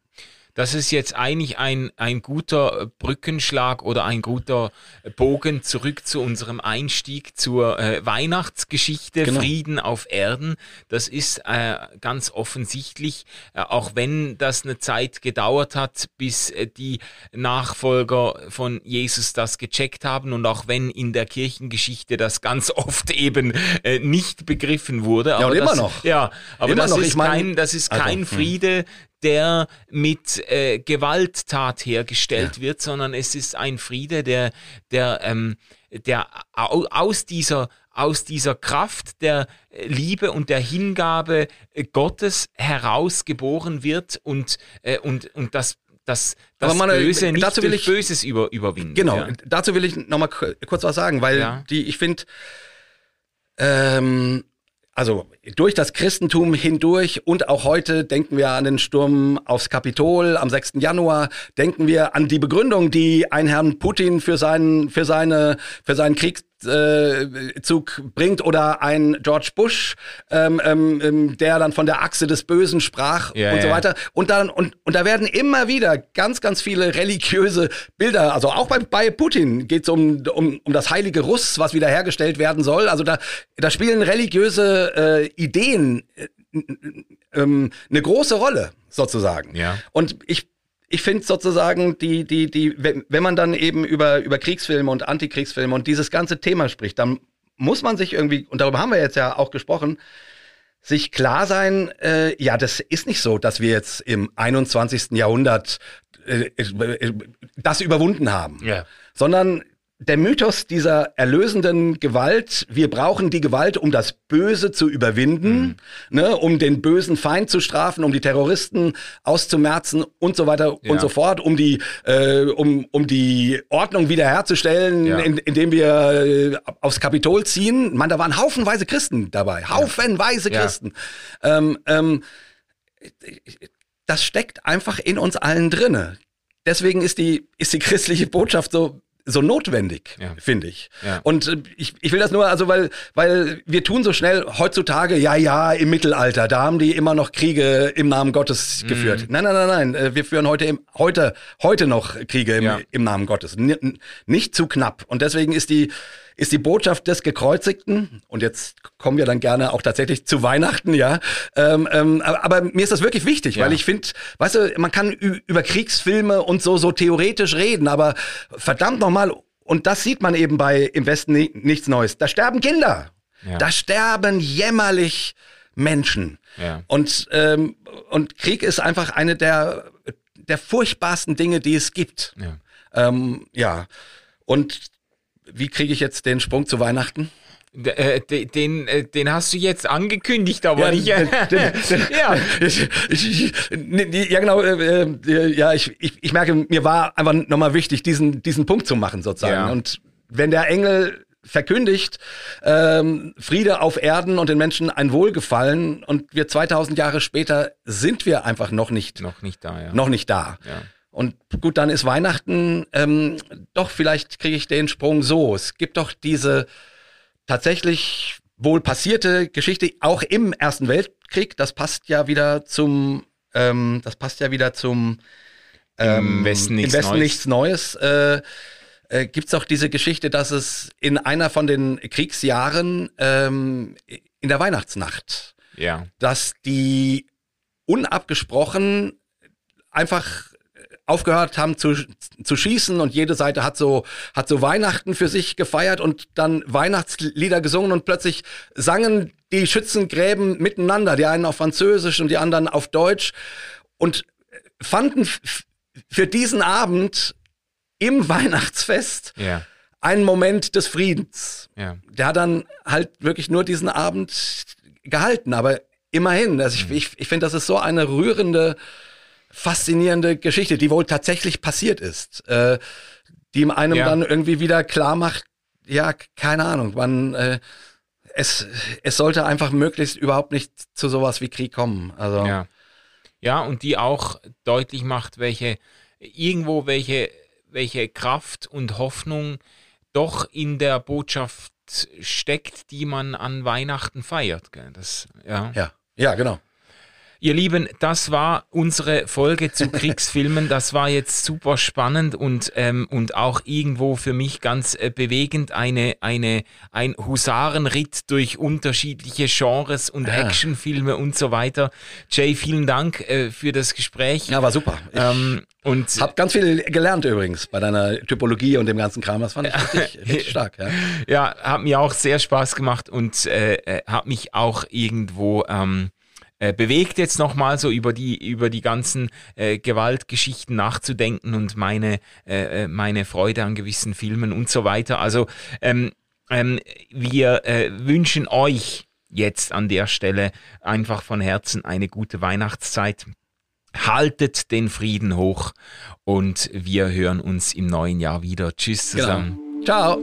das ist jetzt eigentlich ein, ein guter Brückenschlag oder ein guter Bogen zurück zu unserem Einstieg zur äh, Weihnachtsgeschichte genau. Frieden auf Erden. Das ist äh, ganz offensichtlich, äh, auch wenn das eine Zeit gedauert hat, bis äh, die Nachfolger von Jesus das gecheckt haben und auch wenn in der Kirchengeschichte das ganz oft eben äh, nicht begriffen wurde. Aber ja, das, immer noch. Ja, aber immer das, noch. Ist ich mein, kein, das ist also, kein hm. Friede, der mit äh, Gewalttat hergestellt ja. wird, sondern es ist ein Friede, der, der, ähm, der aus dieser aus dieser Kraft der Liebe und der Hingabe Gottes herausgeboren wird und, äh, und, und das das, das man, Böse nicht dazu will ich, Böses über, überwinden. Genau, ja. dazu will ich nochmal kurz was sagen, weil ja. die, ich finde, ähm, also durch das Christentum hindurch und auch heute denken wir an den Sturm aufs Kapitol am 6. Januar, denken wir an die Begründung, die ein Herrn Putin für seinen, für seine, für seinen Krieg äh, Zug bringt oder ein George Bush, ähm, ähm, ähm, der dann von der Achse des Bösen sprach ja, und so weiter. Und dann und und da werden immer wieder ganz ganz viele religiöse Bilder. Also auch bei, bei Putin geht es um, um um das heilige Russ, was wiederhergestellt werden soll. Also da da spielen religiöse äh, Ideen äh, ähm, eine große Rolle sozusagen. Ja. Und ich ich finde sozusagen, die, die, die, wenn man dann eben über, über Kriegsfilme und Antikriegsfilme und dieses ganze Thema spricht, dann muss man sich irgendwie, und darüber haben wir jetzt ja auch gesprochen, sich klar sein, äh, ja, das ist nicht so, dass wir jetzt im 21. Jahrhundert äh, äh, das überwunden haben, ja. sondern der Mythos dieser erlösenden Gewalt, wir brauchen die Gewalt, um das Böse zu überwinden, mhm. ne, um den bösen Feind zu strafen, um die Terroristen auszumerzen und so weiter ja. und so fort, um die, äh, um, um die Ordnung wiederherzustellen, ja. in, indem wir äh, aufs Kapitol ziehen. Man, da waren haufenweise Christen dabei, haufenweise ja. Christen. Ähm, ähm, das steckt einfach in uns allen drinne. Deswegen ist die, ist die christliche Botschaft so so notwendig, ja. finde ich. Ja. Und äh, ich, ich will das nur, also weil, weil wir tun so schnell heutzutage, ja, ja, im Mittelalter, da haben die immer noch Kriege im Namen Gottes mhm. geführt. Nein, nein, nein, nein, äh, wir führen heute, im, heute, heute noch Kriege im, ja. im Namen Gottes. N nicht zu knapp. Und deswegen ist die, ist die Botschaft des Gekreuzigten, und jetzt kommen wir dann gerne auch tatsächlich zu Weihnachten, ja. Ähm, ähm, aber mir ist das wirklich wichtig, ja. weil ich finde, weißt du, man kann über Kriegsfilme und so, so theoretisch reden, aber verdammt nochmal, und das sieht man eben bei Im Westen nichts Neues, da sterben Kinder. Ja. Da sterben jämmerlich Menschen. Ja. Und, ähm, und Krieg ist einfach eine der, der furchtbarsten Dinge, die es gibt. Ja. Ähm, ja. Und wie kriege ich jetzt den Sprung zu Weihnachten? Äh, den, äh, den hast du jetzt angekündigt, aber ja, nicht. Den, ja. Ich, ich, ja, genau. Äh, äh, ja, ich, ich, ich merke, mir war einfach nochmal wichtig, diesen, diesen Punkt zu machen, sozusagen. Ja. Und wenn der Engel verkündigt, ähm, Friede auf Erden und den Menschen ein Wohlgefallen und wir 2000 Jahre später sind wir einfach noch nicht. Noch nicht da, ja. Noch nicht da. Ja. Und gut, dann ist Weihnachten, ähm, doch, vielleicht kriege ich den Sprung so. Es gibt doch diese tatsächlich wohl passierte Geschichte, auch im Ersten Weltkrieg. Das passt ja wieder zum, ähm, das passt ja wieder zum ähm, Im Westen nichts im Westen Neues. Nichts Neues. Äh, äh, gibt es auch diese Geschichte, dass es in einer von den Kriegsjahren ähm, in der Weihnachtsnacht, Ja. dass die unabgesprochen einfach aufgehört haben zu, zu schießen und jede Seite hat so, hat so Weihnachten für sich gefeiert und dann Weihnachtslieder gesungen und plötzlich sangen die Schützengräben miteinander, die einen auf Französisch und die anderen auf Deutsch und fanden für diesen Abend im Weihnachtsfest Ja. einen Moment des Friedens. Ja. Der hat dann halt wirklich nur diesen Abend gehalten, aber immerhin, also ich, ich, ich finde, das ist so eine rührende, faszinierende Geschichte, die wohl tatsächlich passiert ist, äh, die einem Ja. dann irgendwie wieder klar macht, ja, keine Ahnung, man, äh, es, es sollte einfach möglichst überhaupt nicht zu sowas wie Krieg kommen. Also, Ja. Ja, und die auch deutlich macht, welche, irgendwo welche, welche Kraft und Hoffnung doch in der Botschaft steckt, die man an Weihnachten feiert. Gell? Das, ja. ja, ja, genau. Ihr Lieben, das war unsere Folge zu Kriegsfilmen. Das war jetzt super spannend und, ähm, und auch irgendwo für mich ganz äh, bewegend. Eine, eine, ein Husarenritt durch unterschiedliche Genres und Ja. Actionfilme und so weiter. Jay, vielen Dank äh, für das Gespräch. Ja, war super. Ich ähm, und hab ganz viel gelernt übrigens bei deiner Typologie und dem ganzen Kram. Das fand ich richtig, richtig stark. Ja. ja, hat mir auch sehr Spaß gemacht und äh, äh, hat mich auch irgendwo ähm, äh, bewegt, jetzt nochmal so über die, über die ganzen äh, Gewaltgeschichten nachzudenken und meine, äh, äh, meine Freude an gewissen Filmen und so weiter. Also ähm, ähm, wir äh, wünschen euch jetzt an der Stelle einfach von Herzen eine gute Weihnachtszeit. Haltet den Frieden hoch und wir hören uns im neuen Jahr wieder. Tschüss Genau. zusammen. Ciao.